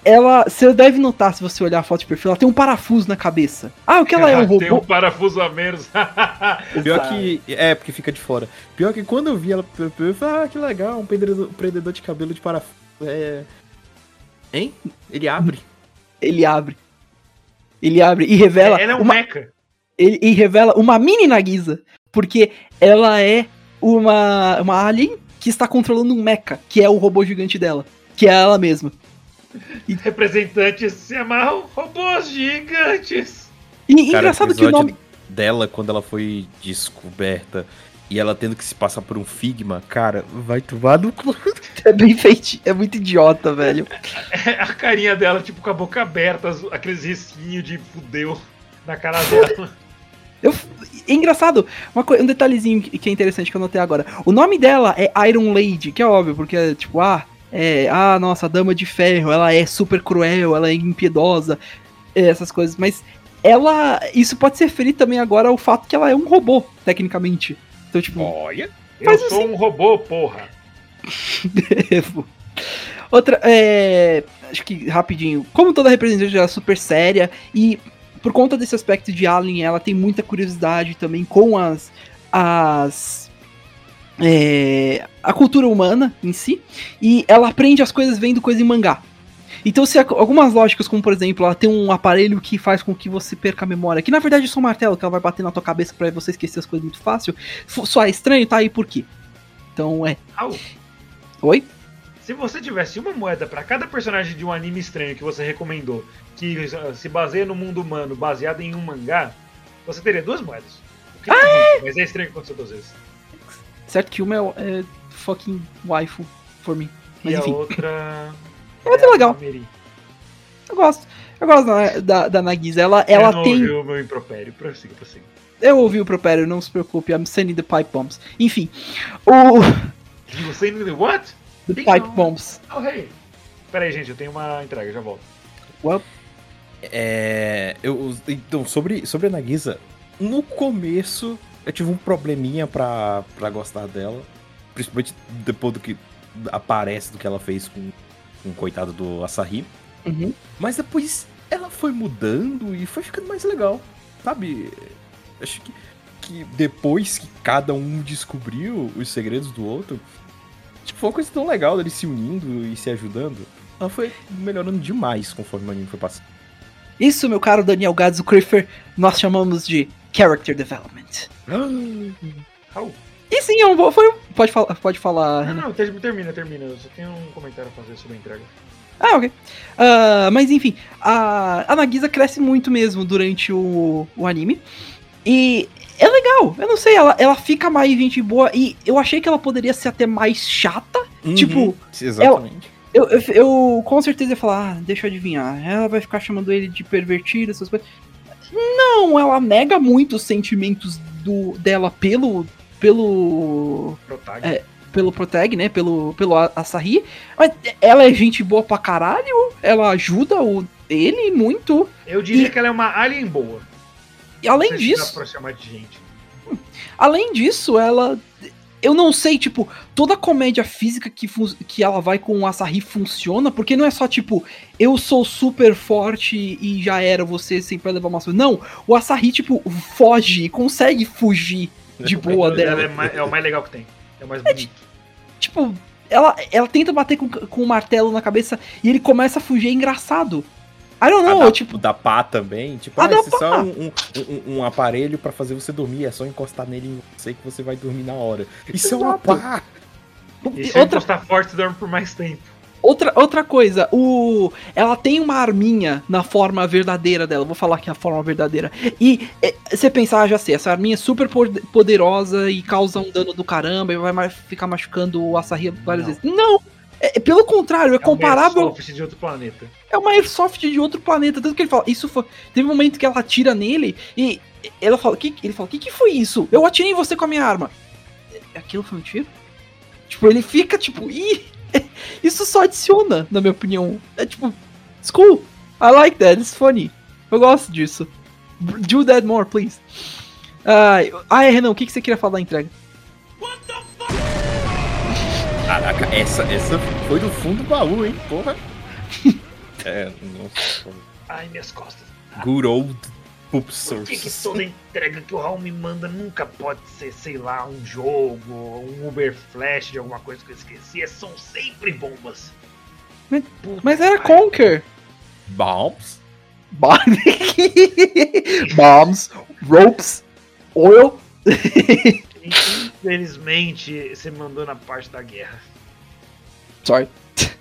ela, você deve notar, se você olhar a foto de perfil, ela tem um parafuso na cabeça. Ah, o que ela é, um Tem um robô? parafuso a menos. Pior que. É, porque fica de fora. Pior que quando eu vi ela, eu falei, ah, que legal, um prendedor, prendedor de cabelo de parafuso. É. Hein? Ele abre. Ele abre. Ele abre e revela Ela é um uma, mecha. ele, e revela uma mini Nagisa, porque ela é uma, uma alien que está controlando um mecha, que é o robô gigante dela, que é ela mesma. Representantes se amarram robôs gigantes. E Cara, engraçado que o nome dela, quando ela foi descoberta e ela tendo que se passar por um Figma, cara, vai tomar no cu. é bem feito, é muito idiota, velho. A carinha dela, tipo, com a boca aberta, aqueles risquinhos de fudeu na cara dela. Eu, é engraçado, uma coi- um detalhezinho que é interessante que eu notei agora. O nome dela é Iron Lady, que é óbvio, porque é tipo, ah, é, ah, nossa, a dama de ferro, ela é super cruel, ela é impiedosa, é, essas coisas, mas ela, isso pode ser referido também agora ao fato que ela é um robô, tecnicamente. Então, tipo, Olha. Eu sou um robô, porra. Outra, é. Acho que rapidinho. Como toda representante ela é super séria e por conta desse aspecto de Alien, ela tem muita curiosidade também com as. as. é, a cultura humana em si. E ela aprende as coisas vendo coisa em mangá. Então, se algumas lógicas, como por exemplo, ela tem um aparelho que faz com que você perca a memória, que na verdade é só um martelo, que ela vai bater na tua cabeça pra você esquecer as coisas muito fácil, só é estranho, tá aí por quê? Então, é. Au. Oi? Se você tivesse uma moeda pra cada personagem de um anime estranho que você recomendou, que uh, se baseia no mundo humano, baseado em um mangá, você teria duas moedas. Que não é mas é estranho que aconteceu duas vezes. Certo que uma é, é fucking waifu for mim. E Mas a enfim, outra. É muito a legal. Eu gosto. Eu gosto da, da, da Nagisa. Ela, Eu ela não tem. ouvi o meu impropério. Prossiga, prossiga. Eu ouvi o Propério, não se preocupe. I'm sending the pipe bombs. Enfim, o. You saying the what? The pipe bombs. Oh, hey. Pera aí, gente, eu tenho uma entrega, já volto. Well, É. Eu, então, sobre, sobre a Nagisa, no começo eu tive um probleminha pra, pra gostar dela. Principalmente depois do que aparece do que ela fez com, com o coitado do Asahi. uhum. Mas depois ela foi mudando e foi ficando mais legal. Sabe? Acho que, que depois que cada um descobriu os segredos do outro, tipo, foi uma coisa tão legal deles se unindo e se ajudando. Ela foi melhorando demais conforme o anime foi passando. Isso, meu caro Daniel Gadzo Criffer, nós chamamos de Character Development. Au. E sim, é um bom. Foi um... Pode falar, pode falar, Não, não, ter- termina, termina. Eu só tenho um comentário a fazer sobre a entrega. Ah, ok. Ah, mas enfim, a, a Nagisa cresce muito mesmo durante o, o anime. E é legal, eu não sei, ela, ela fica mais gente boa. E eu achei que ela poderia ser até mais chata. Tipo, Uhum. exatamente. Eu, eu, eu com certeza ia falar, ah, deixa eu adivinhar, ela vai ficar chamando ele de pervertido, essas coisas. Não, ela nega muito os sentimentos do, dela pelo pelo Protag. É. pelo Proteg, né? Pelo, pelo Asahi. Mas ela é gente boa pra caralho. Ela ajuda o, ele muito. Eu diria E- que ela é uma alien boa. E além Não disso, pra chamar de gente. além disso, ela. Eu não sei, tipo, toda a comédia física que, que ela vai com o Asahi funciona, porque não é só, tipo, eu sou super forte e já era, você sempre vai levar uma surra. Não, o Asahi, tipo, foge, consegue fugir de boa Ela dela. é, mais- é o mais legal que tem. É o mais bonito. Tipo, ela, ela tenta bater com, com o martelo na cabeça e ele começa a fugir, é engraçado. I don't know, a da, tipo, da pá também. Tipo, ah, esse é só pá. um, um- um- um aparelho pra fazer você dormir. É só encostar nele em você que você vai dormir na hora. Isso é uma Exato. pá. E se eu outra, encostar forte, você dorme por mais tempo. outra, outra coisa, o, ela tem uma arminha na forma verdadeira dela, vou falar que é a forma verdadeira. E é, você pensar, ah, já sei, essa arminha é super pod- poderosa e causa um dano do caramba e vai ficar machucando o Asahi várias Não. vezes. Não! É, é pelo contrário, é, É um comparável. Airsoft de outro planeta. É uma airsoft de outro planeta. Tanto que ele fala, isso foi. Teve um momento que ela atira nele e ela fala, que, ele fala, o que, que foi isso? Eu atirei em você com a minha arma. Aquilo foi um tiro? Tipo, ele fica tipo, ih, isso só adiciona, na minha opinião. É tipo, it's cool. I like that, it's funny. Eu gosto disso. Do that more, please. Ah, é, Renan, o que, que você queria falar da entrega? Caraca, essa, essa foi do fundo do baú, hein? Porra. É, nossa. Ai, minhas costas. Good old poop Por source. que, que toda entrega que o Raul me manda nunca pode ser, sei lá, um jogo, um Uber Flash de alguma coisa que eu esqueci? É- São sempre bombas. Mas- Mas era. Conquer. Bombs? Bombs, ropes, oil. Infelizmente, você mandou na parte da guerra. Sorry.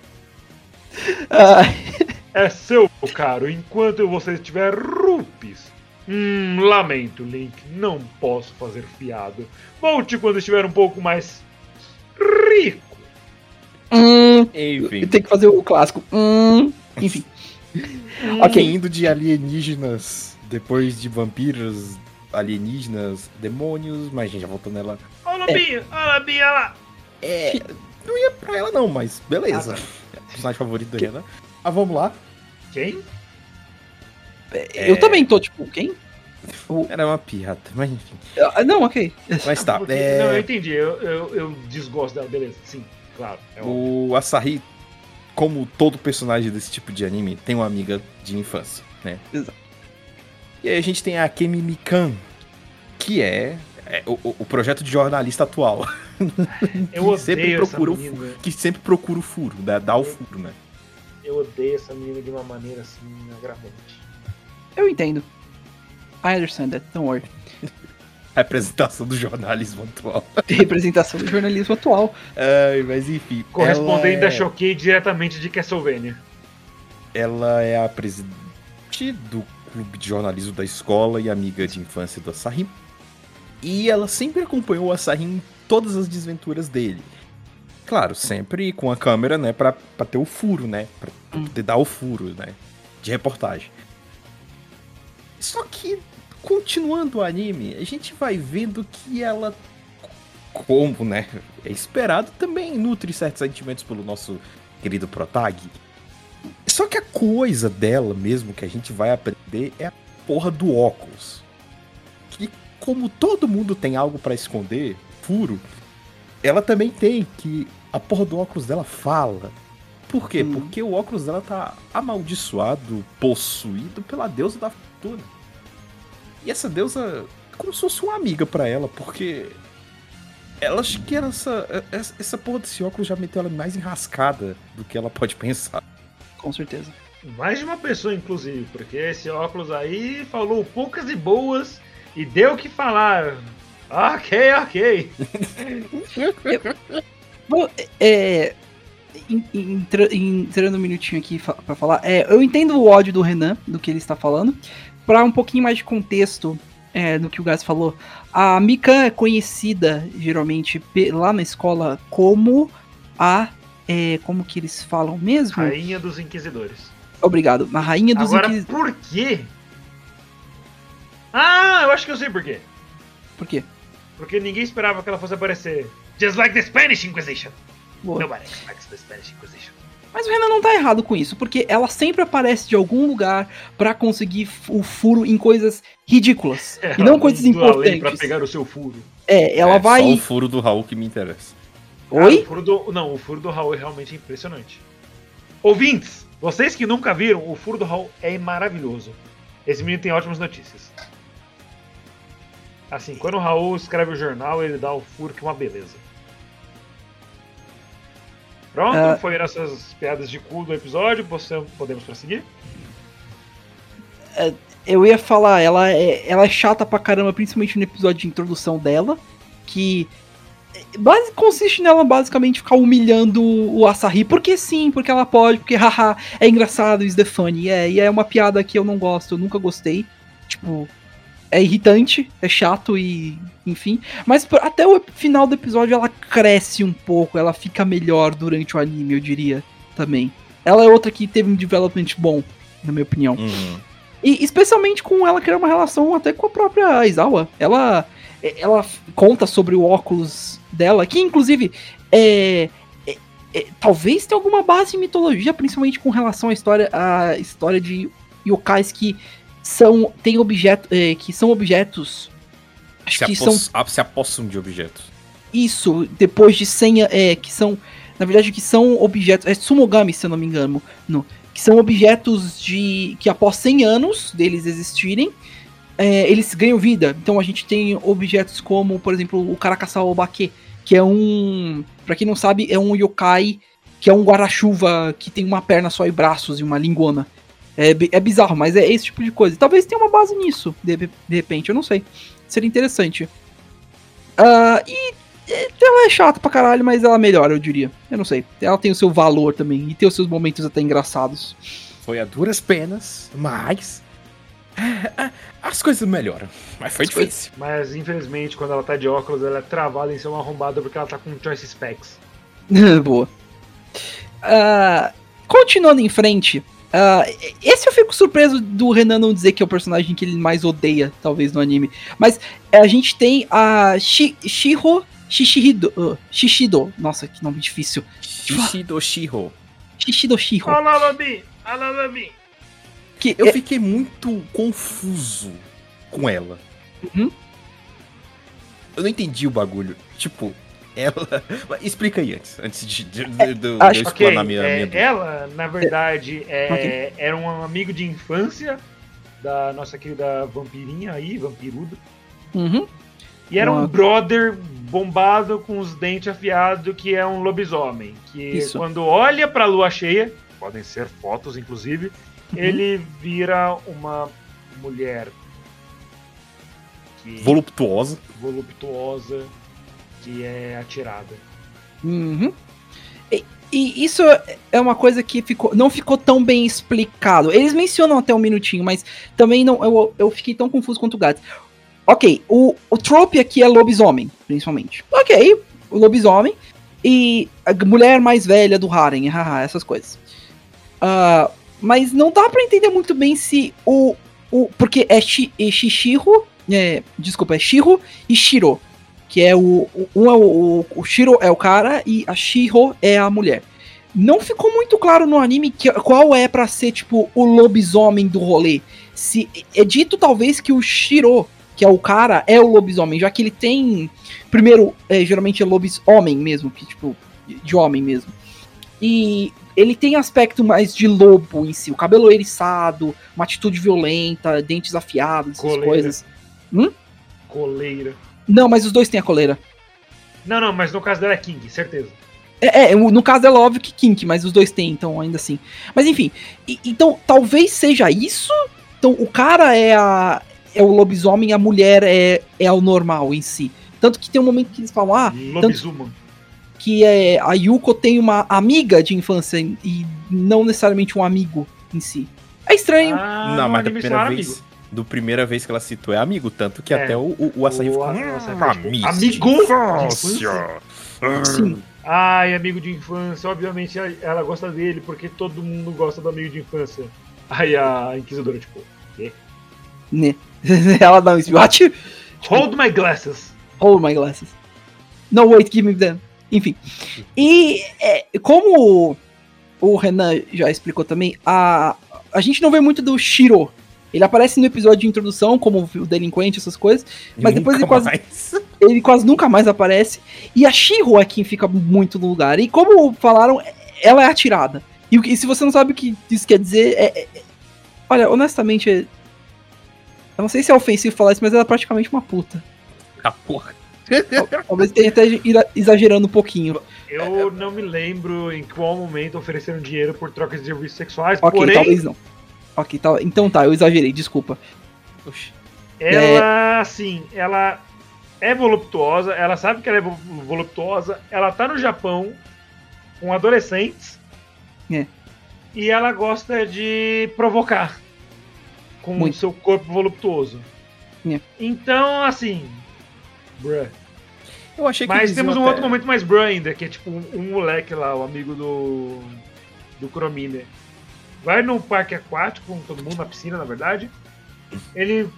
É seu, caro, enquanto você tiver rupes. Hum, lamento, Link, não posso fazer fiado. Volte quando estiver um pouco mais rico. hum, Enfim. tem que fazer o clássico. Hum, enfim. Ok. Indo de alienígenas, depois de vampiros, alienígenas, demônios, mas gente, já voltando nela. Ó, Lobinho, ó, Lobinho, olha lá. É. Não ia pra ela não, mas beleza. Ah, tá. É o personagem favorito da Renan. Ah, vamos lá. Quem? Eu também tô, tipo, quem? Era uma piada, mas enfim. Ah, Não, ok. Mas tá. Porque- é, Não, eu entendi, eu, eu, eu desgosto dela, beleza, sim, claro. É óbvio. O Asahi, como todo personagem desse tipo de anime, tem uma amiga de infância, né? Exato. E aí a gente tem a Kemi Mikan, que é, é o, o- projeto de jornalista atual. eu que sempre odeio essa procura o menina. Que sempre procura o furo, dá, dá o furo, né? Eu odeio essa menina de uma maneira assim agravante. Eu entendo. I understand that, don't worry. Representação do jornalismo atual. Representação do jornalismo atual. Ai, mas enfim. Correspondente da é, Choquei diretamente de Castlevania. Ela é a presidente do clube de jornalismo da escola e amiga de infância do Asahi. E ela sempre acompanhou o Asahi em todas as desventuras dele. Claro, sempre com a câmera, né, pra, pra ter o furo, né? Pra, poder dar o furo, né? De reportagem. Só que, continuando o anime, a gente vai vendo que ela, como, né, é esperado, também nutre certos sentimentos pelo nosso querido Protag. Só que a coisa dela mesmo que a gente vai aprender é a porra do óculos. Que como todo mundo tem algo pra esconder, furo, ela também tem que a porra do óculos dela fala. Por quê? Hum. Porque o óculos dela tá amaldiçoado, possuído pela deusa da fortuna. E essa deusa é como se fosse uma amiga pra ela, porque ela acha que essa, essa, essa porra desse óculos já meteu ela mais enrascada do que ela pode pensar. Com certeza. Mais de uma pessoa, inclusive, porque esse óculos aí falou poucas e boas e deu o que falar. Ok, ok. Bom, é. en- entra- Entrando um minutinho aqui pra falar, é, eu entendo o ódio do Renan, do que ele está falando. Pra um pouquinho mais de contexto é, do que o Gás falou, a Mikan é conhecida geralmente lá na escola como a. é, como que eles falam mesmo? Rainha dos Inquisidores. Obrigado. A rainha dos Agora, Inquis- por quê? Ah, eu acho que eu sei por quê. Por quê? Porque ninguém esperava que ela fosse aparecer. Just like the Spanish Inquisition. Boa. Nobody expects the Spanish Inquisition. Mas o Renan não tá errado com isso, porque ela sempre aparece de algum lugar pra conseguir o furo em coisas ridículas. e não coisas Indo além Pra importantes. pegar o seu furo. É, ela É vai. Só o furo do Raul que me interessa. Ah, o Oi? furo do, não, o furo do Raul é realmente impressionante. Ouvintes, vocês que nunca viram, o furo do Raul é maravilhoso. Esse menino tem ótimas notícias. Assim, quando o Raul escreve o jornal, ele dá o furo que é uma beleza. Pronto, Ah. foi essas piadas de cu do episódio, podemos prosseguir? Eu ia falar, ela é, ela é chata pra caramba, principalmente no episódio de introdução dela, que base, consiste nela basicamente ficar humilhando o Asahi, porque sim, porque ela pode, porque haha, é engraçado, is the funny, é, e é uma piada que eu não gosto, eu nunca gostei, tipo, é irritante, é chato e enfim, mas por- até o final do episódio ela cresce um pouco, ela fica melhor durante o anime, eu diria, também. Ela é outra que teve um development bom, na minha opinião. Uhum. E especialmente com ela criar uma relação até com a própria Aizawa. Ela, ela conta sobre o óculos dela, que inclusive é, é- é- talvez tenha alguma base em mitologia, principalmente com relação à história, à história de yokais que são tem objeto, é, que são objetos Se, que são se apossam de objetos. isso depois de 100 a- é, que são na verdade que são objetos é sumogami se eu não me engano no, que são objetos de que após 100 anos deles existirem é, eles ganham vida então a gente tem objetos como por exemplo o Karakasa Obake que é um Pra quem não sabe é um yokai que é um guarda-chuva que tem uma perna só e braços e uma lingona é, é bizarro, mas é esse tipo de coisa. Talvez tenha uma base nisso, de, de repente, eu não sei. Seria interessante. Ah, e ela é chata pra caralho, mas ela melhora, eu diria. Eu não sei. Ela tem o seu valor também. E tem os seus momentos até engraçados. Foi a duras penas, mas. As coisas melhoram. Mas foi As coisas- difícil. Mas infelizmente, quando ela tá de óculos, ela é travada em ser uma arrombada porque ela tá com choice specs. Boa. Ah, continuando em frente. ah, esse eu fico surpreso do Renan não dizer que é o personagem que ele mais odeia, talvez, no anime. Mas eh, a gente tem a Shi Shiro Shishido. ah, Shishido. Nossa, que nome difícil. Shishido Shiro. Shishido Shiro. Alalabi! Alalabi! Que Eu é- fiquei muito confuso com ela. Uhum. Eu não entendi o bagulho. Tipo, ela. Explica aí antes, antes de, de, de- de eu acho- Ok, explanar minha, é, minha dúvida. ela, na verdade, é, Ok. era um amigo de infância da nossa querida vampirinha aí, vampiruda. Uhum. E era um Uma- brother bombado com os dentes afiados que é um lobisomem. Que Isso. quando olha pra lua cheia, podem ser fotos inclusive. Ele vira uma mulher que Voluptuosa. voluptuosa que é atirada. Uhum. E, e isso é uma coisa que ficou, não ficou tão bem explicado. Eles mencionam até um minutinho, mas também não. Eu, eu fiquei tão confuso quanto o Gats. Ok, o, o trope aqui é lobisomem, principalmente. Ok, o lobisomem. E a mulher mais velha do harem, haha, essas coisas. Ah, mas não dá pra entender muito bem se o. o porque é, Shi, é Shishiro. É, desculpa, é Shiro e Shiro. Que é o. Um é o, o, Shiro é o cara e a Shiro é a mulher. Não ficou muito claro no anime que, qual é pra ser, tipo, o lobisomem do rolê. Se, é dito talvez que o Shiro, que é o cara, é o lobisomem, já que ele tem. Primeiro, é, geralmente é lobisomem mesmo, que tipo, de homem mesmo. E ele tem aspecto mais de lobo em si, o cabelo eriçado, uma atitude violenta, dentes afiados, essas Coleira. coisas. Coleira. Não, mas os dois têm a coleira. Não, não, mas no caso dela é King, certeza. É, é, no caso dela, óbvio que Kink, mas os dois têm, então ainda assim. Mas enfim, e- então talvez seja isso. Então o cara é a é o lobisomem, a mulher é, é o normal em si. Tanto que tem um momento que eles falam, ah, Lobisuma. Que é a Yuko tem uma amiga de infância e não necessariamente um amigo em si. É estranho. Ah, não, mas da primeira vez. Do primeira vez que ela citou é amigo, tanto que É. até o, o, o Açaí O ficou. "Hum, tipo, amigo. amigo de de infância." Sim. Ai, amigo de infância. Obviamente ela- gosta dele porque todo mundo gosta do amigo de infância. Aí a Inquisidora, tipo, Né? Ela dá um espiote. hold my glasses. Hold my glasses. No, wait, give me them. Enfim. E é, como o Renan já explicou também, a, a gente não vê muito do Shiro. Ele aparece no episódio de introdução como o delinquente, essas coisas, mas depois ele quase, mais. ele quase nunca mais aparece. E a Shiro é quem fica muito no lugar. E como falaram, ela é atirada. E, e se você não sabe o que isso quer dizer, é, é- olha, honestamente, eu não sei se é ofensivo falar isso, mas ela é praticamente uma puta. Ah, porra. Talvez tenha até ira- exagerando um pouquinho. Eu não me lembro em qual momento ofereceram dinheiro por trocas de serviços sexuais, Ok, porém, talvez não. Ok, tá, então tá, eu exagerei, desculpa. Oxi. ela, assim, ela é voluptuosa, ela sabe que ela é vo- voluptuosa, ela tá no Japão com adolescentes É. e ela gosta de provocar com o seu corpo voluptuoso. É. Então, assim, bruh. Eu achei que Mas temos um até- outro momento mais bruh ainda, que é tipo um, um moleque lá, o amigo do. do Crominer. Vai num parque aquático com todo mundo, na piscina, na verdade. Ele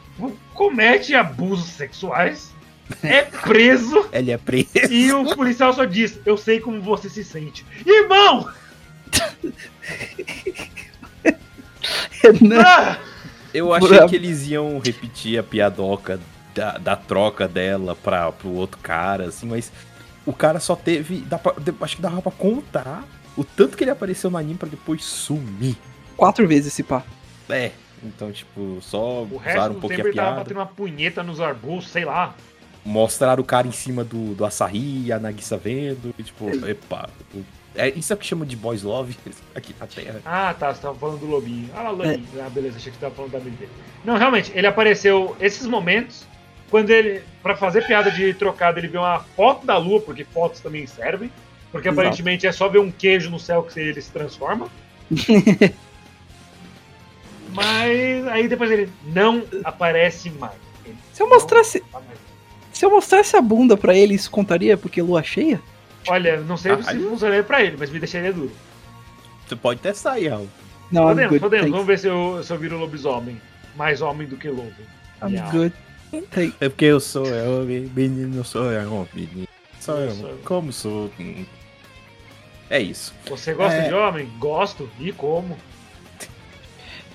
comete abusos sexuais, é preso Ele é preso. e o policial só diz: Eu sei como você se sente. Irmão! Renan, Ah! Eu achei Bravo. que eles iam repetir a piadoca da, da troca dela pra, pro outro cara, assim, mas o cara só teve. dá pra- acho que dava pra contar o tanto que ele apareceu no anime pra depois sumir. quatro vezes esse pá. É, então, tipo, só O resto usaram um pouquinho a ele tava piada. batendo uma punheta nos arbustos, sei lá. Mostraram o cara em cima do, do açaí, a Nagisa vendo, e tipo, epa. É, isso é o que chama de boys love aqui na Terra. Ah, tá, você tava falando do Lobinho. Ah, lá, Lobinho. Ah, beleza, achei que você tava falando da dele. Não, realmente, ele apareceu esses momentos, quando ele, pra fazer piada de trocado, ele vê uma foto da lua, porque fotos também servem, porque Exato. aparentemente é só ver um queijo no céu que ele se transforma. Mas aí depois ele não aparece mais. Ele Se eu mostrasse, se eu mostrasse a bunda pra ele, isso contaria porque lua cheia? Olha, não sei se Caralho. funcionaria pra ele, mas me deixaria duro. Você pode testar aí, Raul. Não, Podemos, podemos. Vamos ver se eu, se eu viro lobisomem. Mais homem do que lobo. I'm Yeah. good. É porque eu sou homem, menino, sou homem. Sou Eu eu, sou- como sou. hum. É isso. Você gosta É. de homem? Gosto. E como?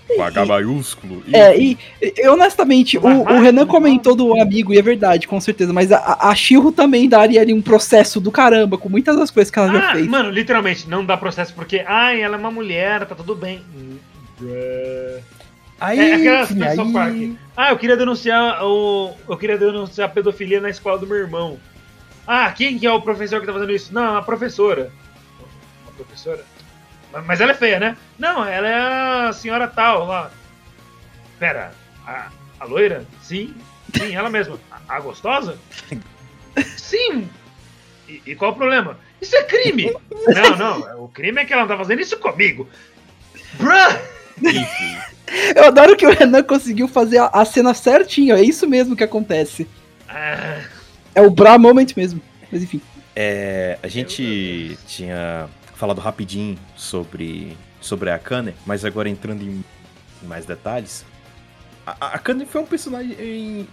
Com H maiúsculo. É, e, e, honestamente, o, o Renan comentou do amigo, e é verdade, com certeza, mas a, a Shiro também daria ali um processo do caramba, com muitas das coisas que ela já Ah, fez. mano, literalmente, não dá processo porque, ai, ela é uma mulher, tá tudo bem. Bruh. Aí, É aquela enfim, situação aí- parque. Ah, eu queria denunciar o. Eu queria denunciar a pedofilia na escola do meu irmão. Ah, quem que é o professor que tá fazendo isso? Não, a professora. A professora? Mas- Mas ela é feia, né? Não, ela é a senhora tal lá. Pera, a, a loira? Sim, sim, ela mesma. A, a gostosa? Sim! E, e qual o problema? Isso é crime! não, não, o crime é que ela não tá fazendo isso comigo. Bruh! Eu adoro que o Renan conseguiu fazer a, a cena certinho, é isso mesmo que acontece. Ah, É o Bra Moment mesmo. Mas enfim. É, a gente tinha falado rapidinho sobre, sobre a Kane, mas agora entrando em mais detalhes. A, a Kane foi um personagem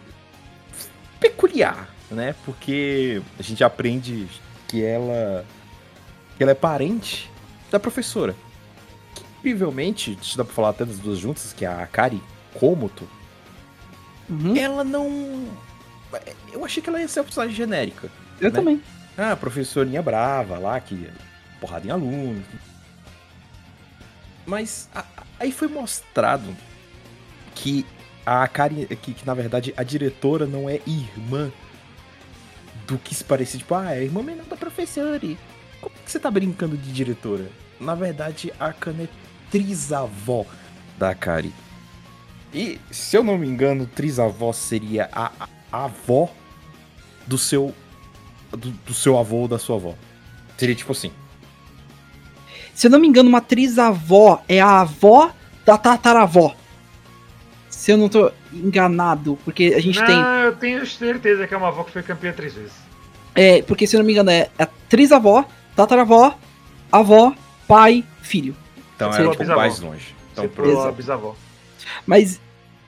peculiar, né? Porque a gente aprende que ela, que ela é parente da professora. Incrivelmente, isso dá pra falar até das duas juntas, que é a Akari Komoto, Uhum, ela não. Eu achei que ela ia ser uma personagem genérica. eu né? também. Ah, professorinha brava lá, que porrada em aluno. Mas a- a- aí foi mostrado que a Karen, que, que na verdade a diretora não é irmã do que se parecia, tipo, ah, é irmã menor da professora. Como que você tá brincando de diretora? Na verdade, a é trisavó da Akari. E, se eu não me engano, trisavó seria a, a- avó do seu do, do seu avô ou da sua avó. Seria tipo assim. Se eu não me engano, uma trisavó é a avó da tataravó. Se eu não tô enganado, porque a gente não, tem. eu tenho certeza que é uma avó que foi campeã três vezes. É, porque se eu não me engano, é a trisavó, tataravó, avó, pai, filho. Então Você era um bisavó. mais longe. Então, Você pro- a Exato. bisavó. Mas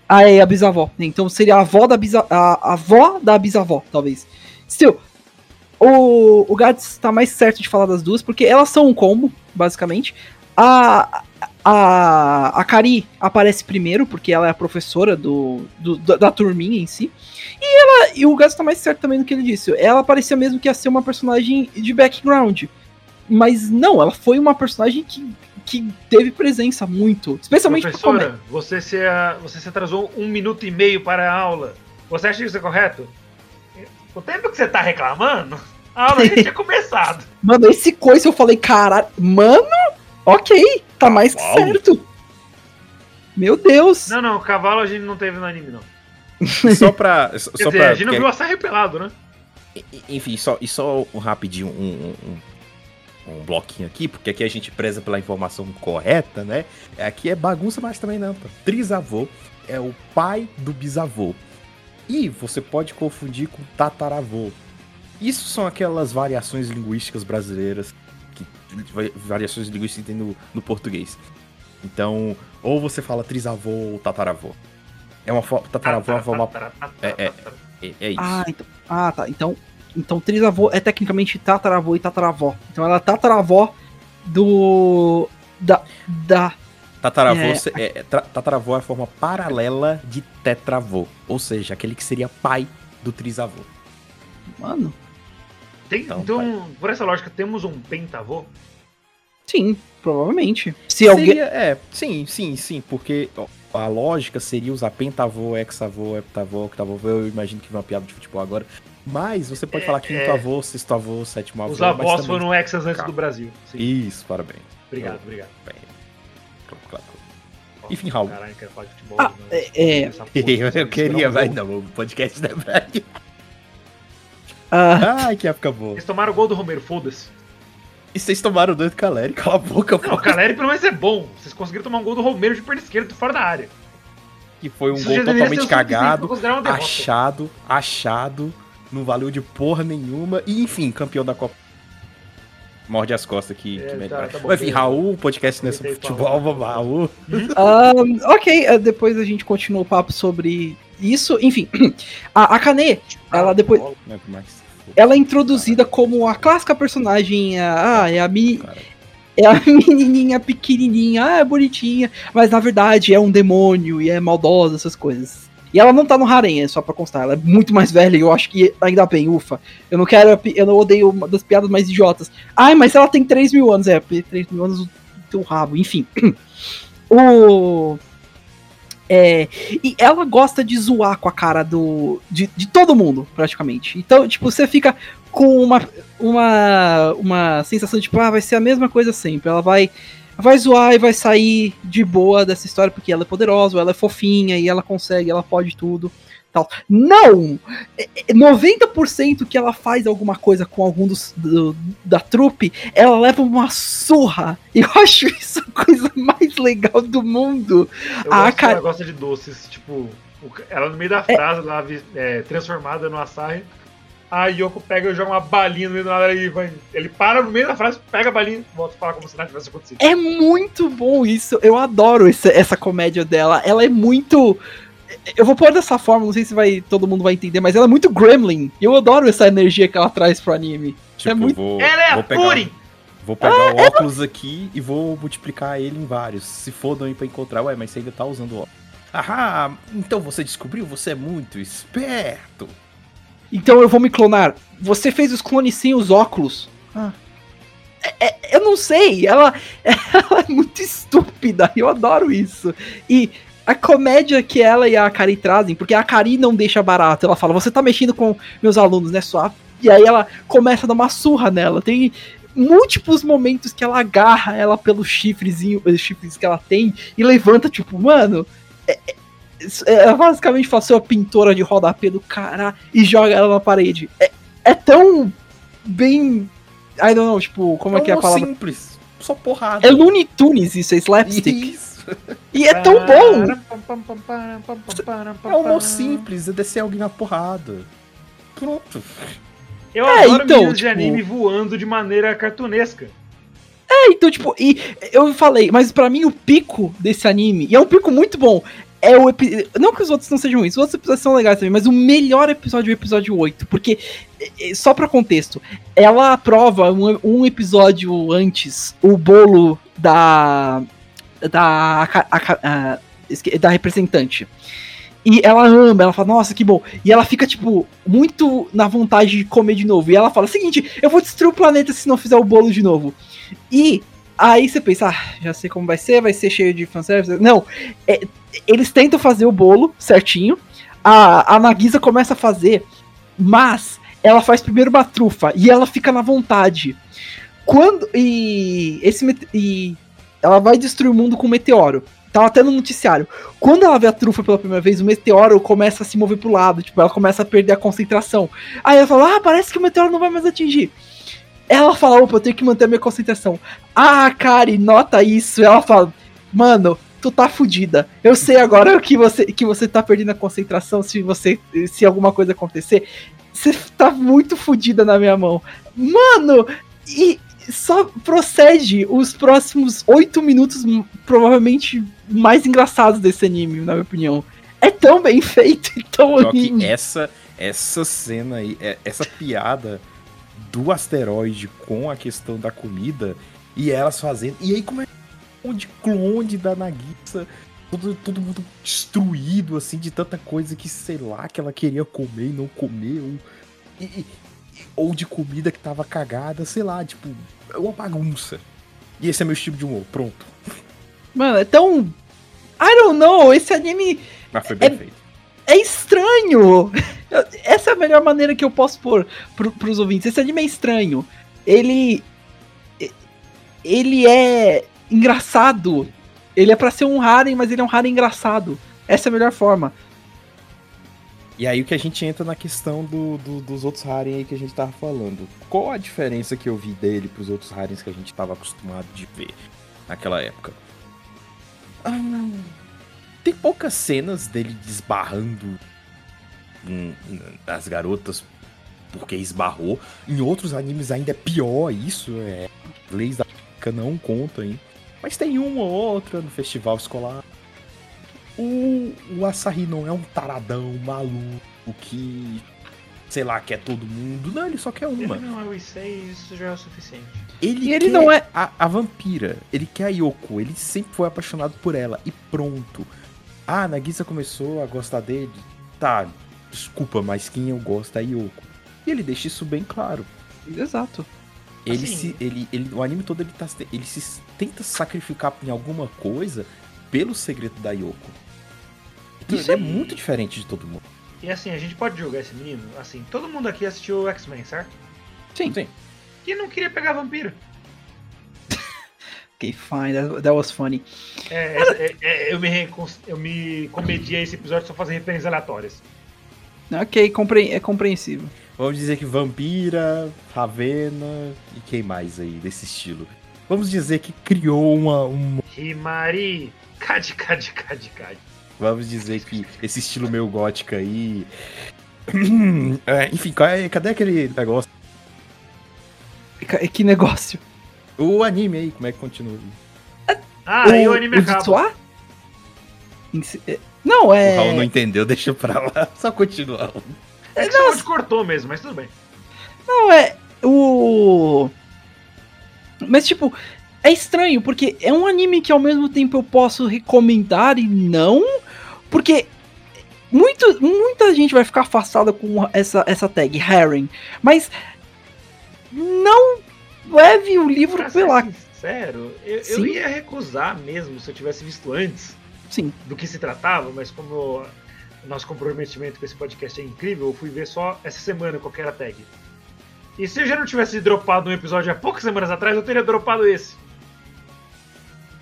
Ah, é a bisavó. Então seria a avó da bisa, a, a avó da bisavó, talvez. Still, o, o Gats tá mais certo de falar das duas, porque elas são um combo, basicamente. A, a, a Kari aparece primeiro, porque ela é a professora do, do da, da turminha em si. E, ela, e o Gats tá mais certo também do que ele disse. Ela parecia mesmo que ia ser uma personagem de background. Mas não, ela foi uma personagem que, que teve presença muito. Especialmente pro Professora, você se, ah, você se atrasou um minuto e meio para a aula. Você acha isso é correto? O tempo que você tá reclamando, a aula já tinha começado. Mano, esse coisa eu falei, caralho, mano, ok, tá mais que certo. Meu Deus. Não, não, cavalo a gente não teve no anime, não. Só pra. Só Quer só dizer, pra a gente não viu a Sarre pelado, né? Enfim, só, e só um rapidinho, um, um, um bloquinho aqui, porque aqui a gente preza pela informação correta, né? Aqui é bagunça, mas também não. Trisavô é o pai do bisavô. E você pode confundir com tataravô. Isso são aquelas variações linguísticas brasileiras, que, va- variações linguísticas que tem no, no português. Então, ou você fala trisavô ou tataravô. É uma forma. Tataravô é uma forma. É, é. É, é isso. Ah, então, ah, tá. Então, então trisavô é tecnicamente tataravô e tataravó. Então ela é tataravó do da da Tataravô, É, é, é, tataravô é a forma paralela de tetravô. Ou seja, aquele que seria pai do trisavô. mano. Tem- Então, então, por essa lógica, temos um pentavô? Sim, provavelmente. Se alguém Seria- é, sim, sim, sim, porque ó, a lógica seria usar pentavô, hexavô, heptavô, octavô. Eu imagino que vem uma piada de futebol agora. Mas você pode É, falar quinto é. avô, sexto avô, sétimo avô. Os avós também- foram exas antes Calma. do Brasil. Sim. Isso, parabéns. Obrigado, obrigado. Bem, claro, claro. Enfim, Raul. Caralho, quero falar de futebol. Ah, é- é. Porra, Eu, queria, mas gol. não, o podcast não é pra ah, Ai, que época boa. Eles tomaram o gol do Romero, foda-se. E vocês tomaram o doido Caleri, cala a boca, Não, o pô. Caleri pelo menos é bom. Vocês conseguiram tomar um gol do Romero de perna esquerda fora da área. Que foi um Isso gol totalmente cagado, achado, achado, não valeu de porra nenhuma. E enfim, campeão da Copa. Morde as costas aqui. É, que tá, melhor. tá bom, Mas enfim, beleza. Raul, o podcast é Tentei futebol, vamos lá, Raul. ah, ok, ah, depois a gente continua o papo sobre isso. Enfim, a, a Kane, ela depois. Não Ela é introduzida como a clássica personagem. Ah, é a, cara. é a menininha pequenininha, ah, é bonitinha. Mas na verdade é um demônio e é maldosa, essas coisas. E ela não tá no harem, é só pra constar. Ela é muito mais velha e eu acho que ainda bem, ufa. Eu não quero, eu não odeio uma das piadas mais idiotas. Ai, mas ela tem 3 mil anos. É, 3 mil anos o teu rabo, enfim. o. É, e ela gosta de zoar com a cara do. De, de todo mundo, praticamente. Então, tipo, você fica com uma, uma, uma sensação de, tipo, ah, vai ser a mesma coisa sempre. Ela vai, vai zoar e vai sair de boa dessa história porque ela é poderosa, ela é fofinha e ela consegue, ela pode tudo. Tal. Não! É- é 90% que ela faz alguma coisa com algum dos, do- da trupe, ela leva uma surra. E eu acho isso a coisa mais legal do mundo. Eu gosto, cara- ela gosta de doces, tipo, ela no meio da frase, lá, vi- é, transformada no Asahi. A Yoko pega e joga uma balinha no meio do nada e vai. Ele para no meio da frase, pega a balinha e volta a falar como se nada tivesse acontecido. É muito bom isso. Eu adoro essa comédia dela. Ela é muito. Eu vou pôr dessa forma, não sei se vai, todo mundo vai entender, mas ela é muito gremlin. E eu adoro essa energia que ela traz pro anime. Tipo, muito- vou, Ela é vou a pegar, Purim! vou pegar o óculos aqui e vou multiplicar ele em vários. Se fodam aí pra encontrar, ué, mas você ainda tá usando o óculos. Ahá, então você descobriu? Você é muito esperto. Então eu vou me clonar. Você fez os clones sem os óculos. Ah. É- é- eu não sei, ela, ela é muito estúpida, eu adoro isso. E a comédia que ela e a Kari trazem, porque a Kari não deixa barato, ela fala, você tá mexendo com meus alunos, né, sua? E aí ela começa a dar uma surra nela. Tem múltiplos momentos que ela agarra ela pelo chifrezinho, os chifres que ela tem, e levanta, tipo, mano. É, é- ela basicamente faz a pintora de rodapé do cara e joga ela na parede. É, é tão bem. I don't know, tipo, como é que é a palavra? simples, só porrada. É Looney Tunes isso, é slapstick. Isso. E é tão bom! É um humor simples, é descer alguém na porrada. Pronto. Eu É, adoro então, meninas de tipo- anime voando de maneira cartunesca. É, então, tipo, e eu falei, mas pra mim o pico desse anime, e é um pico muito bom, é o epi- Não que os outros não sejam ruins, os outros episódios são legais também, mas o melhor episódio é o episódio 8. Porque, só pra contexto, ela aprova um, um episódio antes o bolo da. Da. a- a- a- da representante. E ela ama, ela fala, nossa, que bom. E ela fica, tipo, muito na vontade de comer de novo. E ela fala, seguinte, eu vou destruir o planeta se não fizer o bolo de novo. E aí você pensa, ah, já sei como vai ser, vai ser cheio de fanservice. Não, é, eles tentam fazer o bolo certinho. A, a Nagisa começa a fazer, mas ela faz primeiro uma trufa e ela fica na vontade. Quando. E. Esse e ela vai destruir o mundo com um meteoro. Tava até no noticiário. Quando ela vê a trufa pela primeira vez, o meteoro começa a se mover pro lado. Tipo, ela começa a perder a concentração. Aí ela fala: Ah, parece que o meteoro não vai mais atingir. Ela fala: Opa, eu tenho que manter a minha concentração. Ah, Kari, nota isso. Ela fala: Mano, tu tá fudida. Eu sei agora que você, que você tá perdendo a concentração se você. Se alguma coisa acontecer. Você tá muito fudida na minha mão. Mano, e só procede os próximos oito minutos, provavelmente mais engraçados desse anime, na minha opinião. É tão bem feito e tão Só que essa, essa cena aí, é- essa piada do asteroide com a questão da comida e elas fazendo. E aí como é um de clone da Nagisa, todo, todo mundo destruído, assim, de tanta coisa que, sei lá, que ela queria comer e não comeu. E- ou de comida que tava cagada, sei lá, tipo, é uma bagunça. E esse é meu estilo de humor, pronto. Mano, é tão. I don't know, esse anime Mas foi bem É- feito. é estranho. Essa é a melhor maneira que eu posso pôr pro, pros ouvintes. Esse anime é estranho. Ele. Ele é engraçado. Ele é pra ser um harem, mas ele é um harem engraçado. Essa é a melhor forma. E aí o que a gente entra na questão do, do- dos outros Harem aí que a gente tava falando. Qual a diferença que eu vi dele pros outros Harems que a gente tava acostumado de ver naquela época? Ah, tem poucas cenas dele desbarrando as garotas porque esbarrou. Em outros animes ainda é pior isso. É, leis da não contam, hein? Mas tem uma ou outra no festival escolar. O, o Asahi não é um taradão maluco que, sei lá, quer todo mundo. Não, ele só quer uma. Ele não é o Issei, isso já é o suficiente. Ele, E ele quer não é- a, a vampira. Ele quer a Yoko. Ele sempre foi apaixonado por ela. E pronto. Ah, Nagisa começou a gostar dele. Tá, desculpa, mas quem eu gosto é a Yoko. E ele deixa isso bem claro. Exato. Ele Assim- se. Ele, ele, o anime todo ele, tá, ele se tenta sacrificar em alguma coisa pelo segredo da Yoko. Então, Isso ele é aí. muito diferente de todo mundo. E assim, a gente pode julgar esse menino, assim, todo mundo aqui assistiu o X-Men, certo? Sim. Sim. Que não queria pegar vampiro. Ok, fine. That, that was funny. É, é, é, eu, me, eu me comedi a esse episódio só fazendo referências aleatórias. Ok, compre é compreensível. Vamos dizer que Vampira, Ravena e quem mais aí desse estilo. Vamos dizer que criou uma, um Himari, cade, cade, cade, cade. Vamos dizer que esse estilo meio gótico aí. É, enfim, qual é- cadê aquele negócio? Ca- Que negócio. O anime aí, como é que continua? Ah, aí o anime acaba. Em si- é- Não, O é. Raul não entendeu, deixa pra lá. Só continuar. É que só cortou mesmo, mas tudo bem. Não, é. O. Mas, tipo, é estranho, porque é um anime que ao mesmo tempo eu posso recomendar e não. Porque muito, muita gente vai ficar afastada com essa, essa tag, Harem. Mas não leve o livro Pra pela. sincero, eu, eu ia recusar mesmo se eu tivesse visto antes Sim, do que se tratava, mas como o nosso comprometimento com esse podcast é incrível, eu fui ver só essa semana qual que era a tag. E se eu já não tivesse dropado um episódio há poucas semanas atrás, eu teria dropado esse.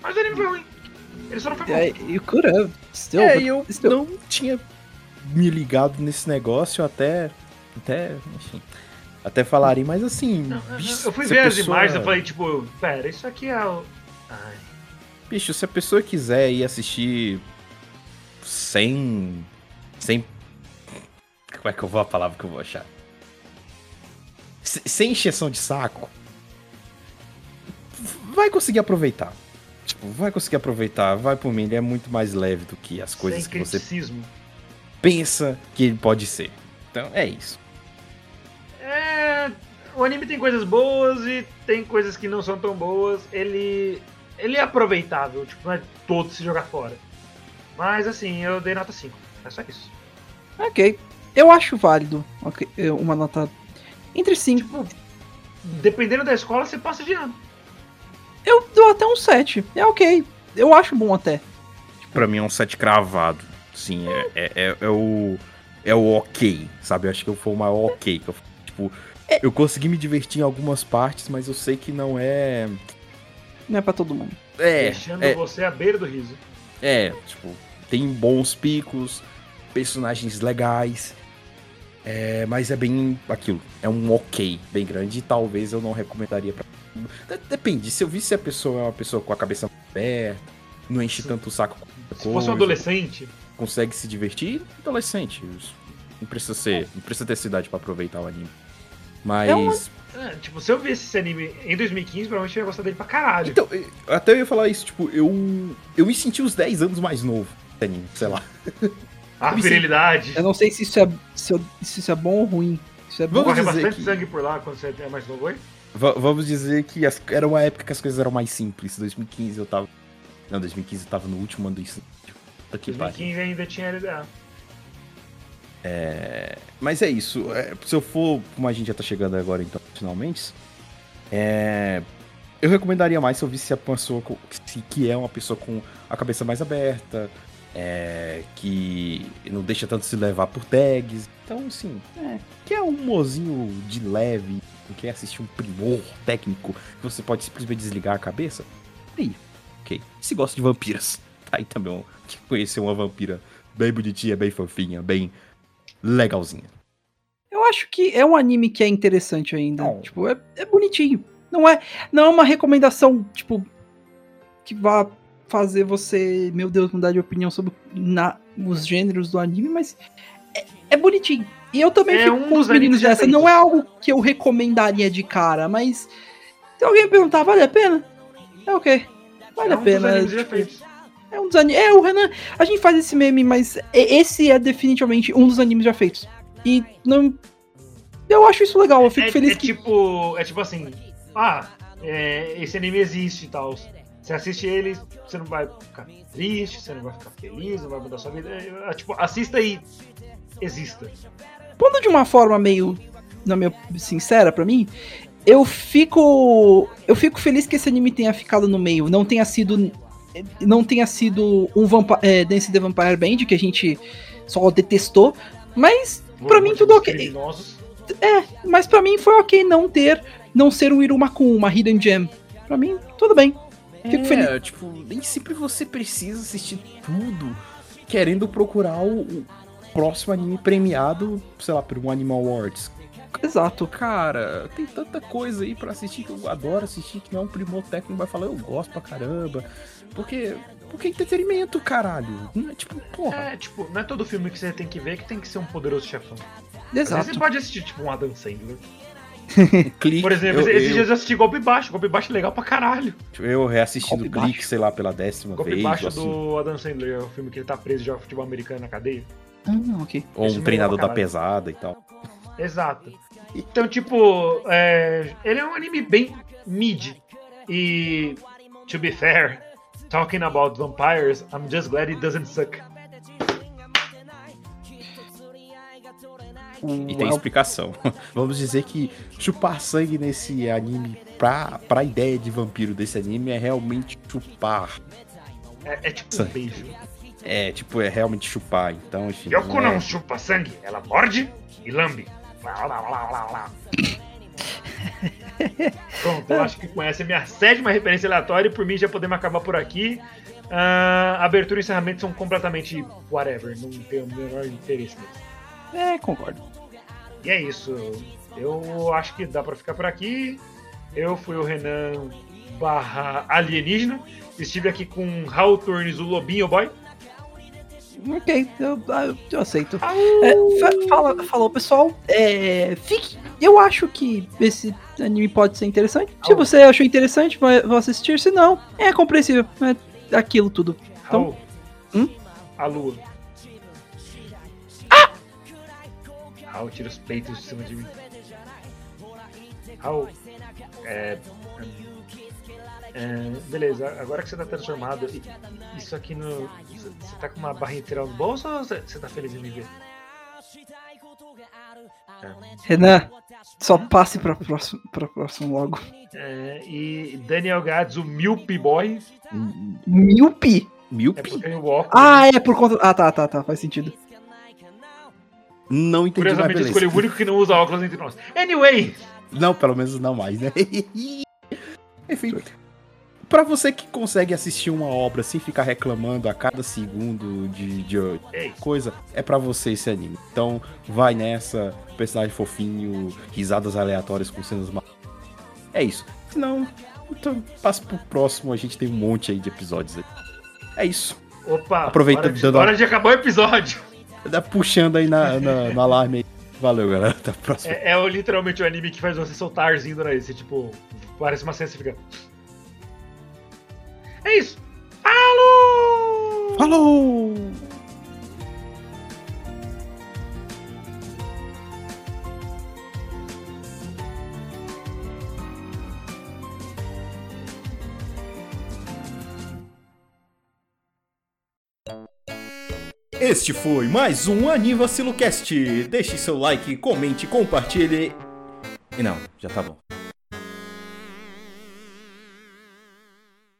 Mas o anime foi ruim. Ele só não foi bom. é, you could have. Still, É, e eu still. não tinha me ligado nesse negócio até. Até. Enfim. Até falarem, mas assim. Não, bicho, eu fui ver a as pessoa- imagens e falei, tipo, pera, isso aqui é o. Ai. Bicho, se a pessoa quiser ir assistir sem. Sem. Como é que eu vou a palavra que eu vou achar? Se- Sem encheção de saco. Vai conseguir aproveitar. Tipo, vai conseguir aproveitar, vai por mim, ele é muito mais leve do que as coisas Sem que você pensa que ele pode ser. Então, é isso. É, o anime tem coisas boas e tem coisas que não são tão boas. Ele, ele é aproveitável, tipo, não é todo se jogar fora. Mas assim, eu dei nota 5. É só isso. Ok. Eu acho válido uma nota entre 5. Tipo, dependendo da escola, você passa de ano. Eu dou até um 7. É ok. Eu acho bom até. Pra mim é um set cravado. Sim, é, é, é, é o. É o ok, sabe? Eu acho que foi o maior ok. Que eu, tipo, eu consegui me divertir em algumas partes, mas eu sei que não é. Não é pra todo mundo. É, deixando é, você à beira do riso. é, tipo, tem bons picos, personagens legais. É, mas é bem aquilo. É um ok bem grande e talvez eu não recomendaria pra. De- Depende, se eu visse a pessoa é uma pessoa com a cabeça aberta, não enche tanto o saco com Se coisa, fosse um adolescente, consegue se divertir, adolescente. Não precisa ser, não precisa ter cidade pra aproveitar o anime. Mas. É uma- é, tipo, se eu visse esse anime em 2015, provavelmente eu ia gostar dele pra caralho. Então, eu- até eu ia falar isso, tipo, eu. Eu me senti uns 10 anos mais novo, nesse anime, sei lá. a me virilidade. Eu não sei se isso é, se, eu- se isso é bom ou ruim. Isso é bom. Vamos Corre dizer bastante que- sangue por lá quando você é mais novo, oi? Va- vamos dizer que as- era uma época que as coisas eram mais simples. 2015 eu tava. Não, 2015 eu tava no último ano do ensino. Puta que pariu. 2015 ainda tinha LDA. Mas é isso. é, se eu for, como a gente já tá chegando agora, então, finalmente. É, eu recomendaria mais se eu visse a pessoa com- se- que é uma pessoa com a cabeça mais aberta, é, que não deixa tanto se levar por tags. Então, assim, é, que é um mozinho de leve, não quer assistir um primor técnico que você pode simplesmente desligar a cabeça. Aí, ok. Se gosta de vampiras, tá aí também que conhecer uma vampira bem bonitinha, bem fofinha, bem legalzinha. Eu acho que é um anime que é interessante ainda. Não. Tipo, é, é bonitinho. Não é, não é uma recomendação, tipo, que vá fazer você, meu Deus, mudar de opinião sobre na- os gêneros do anime, mas é, é bonitinho. E eu também É fico um com os dos meninos dessa. Não é algo que eu recomendaria de cara, mas se alguém perguntar, vale a pena? É ok. Vale é a um pena. tipo, é um dos animes. É, o Renan. A gente faz esse meme, mas esse é definitivamente um dos animes já feitos. E não. Eu acho isso legal, eu fico é, feliz é que. tipo. É tipo assim. Ah, é, esse anime existe e tal. Você assiste ele, você não vai ficar triste, você não vai ficar feliz, não vai mudar sua vida. É, é, tipo, assista e exista. Pondo de uma forma meio. Na minha sincera pra mim, eu fico. Eu fico feliz que esse anime tenha ficado no meio. Não tenha sido. Não tenha sido um Vampa é, Dance the Vampire Band, que a gente só detestou. Mas, pra mim, tudo ok. criminosos. Mas pra mim foi ok não ter. Não ser um Irumakun, uma Hidden Gem. Pra mim, tudo bem. Fico feliz. É, tipo, nem sempre você precisa assistir tudo querendo procurar o próximo anime premiado, sei lá, por um Animal Awards. Exato. Cara, tem tanta coisa aí pra assistir que eu adoro assistir, que não é um primor técnico vai falar, eu gosto pra caramba. Porque, porque é entretenimento, caralho. Não é tipo, porra. É, tipo, não é todo filme que você tem que ver que tem que ser um poderoso chefão. Exato. você pode assistir, tipo, um Adam Sandler. Clique. Por exemplo, eu, esses eu, dias eu assisti Golpe Baixo. Golpe Baixo é legal pra caralho. eu reassistindo Golpe Clique, baixo. sei lá, pela décima Golpe vez. Baixo ou, assim, do Adam Sandler, é o filme que ele tá preso e joga futebol americano na cadeia. Ok. ou um treinador da pesada e tal. Exato. Então, tipo, é, ele é um anime bem mid. E, to be fair, talking about vampires, I'm just glad it doesn't suck. E tem explicação. Vamos dizer que chupar sangue nesse anime, pra, pra ideia de vampiro desse anime, é realmente chupar. É, é tipo um Sangue. beijo. É, tipo, é realmente chupar. Então, enfim. Yoko não é- não chupa sangue, ela morde e lambe. Lá, lá, lá, lá, lá. Pronto, eu acho que com essa é minha sétima referência aleatória e por mim já podemos acabar por aqui. Ah, abertura e encerramento são completamente whatever, não tenho o menor interesse nisso. É, concordo. E é isso. Eu acho que dá pra ficar por aqui. Eu fui o Renan barra alienígena. Estive aqui com Raul Turnes, o Lobinho Boy. Ok, eu, eu, aceito. É, fa- fala, falou, pessoal. É, fique eu acho que esse anime pode ser interessante. Se você achou interessante, vai, vai assistir. Se não, é compreensível. É aquilo tudo. Então. Hum? A lua. Raul tira os peitos de cima de mim. Raul. É. é, beleza, agora que você tá transformado, isso aqui no. Você tá com uma barra inteira no bolso ou você tá feliz em me ver? Renan, só passe pra próximo, pra próximo logo. É, e Daniel Gads, o Milp Boy, é porque o óculos. Ah, é por conta. Ah, tá, tá, tá. Faz sentido. Não entendi, Curiosamente, escolhi o único que não usa óculos entre nós. Anyway, Não, pelo menos não mais, né? Enfim. Pra você que consegue assistir uma obra sem ficar reclamando a cada segundo de, de Ei. coisa, é pra você esse anime. Então, vai nessa, personagem fofinho, risadas aleatórias com cenas mal. É isso. Se não, então passa pro próximo, a gente tem um monte aí de episódios aí. É isso. opa, Aproveita hora de, dando- hora de acabar o episódio. Dá puxando aí na, na- no alarme aí. Valeu, galera. Até a próxima. É, é literalmente o anime que faz você soltar arzinho do nariz. Você, tipo, parece uma cena e fica. É isso! Falou! Falou! Este foi mais um Anivacilocast. Deixe seu like, comente, compartilhe. E não, já tá bom.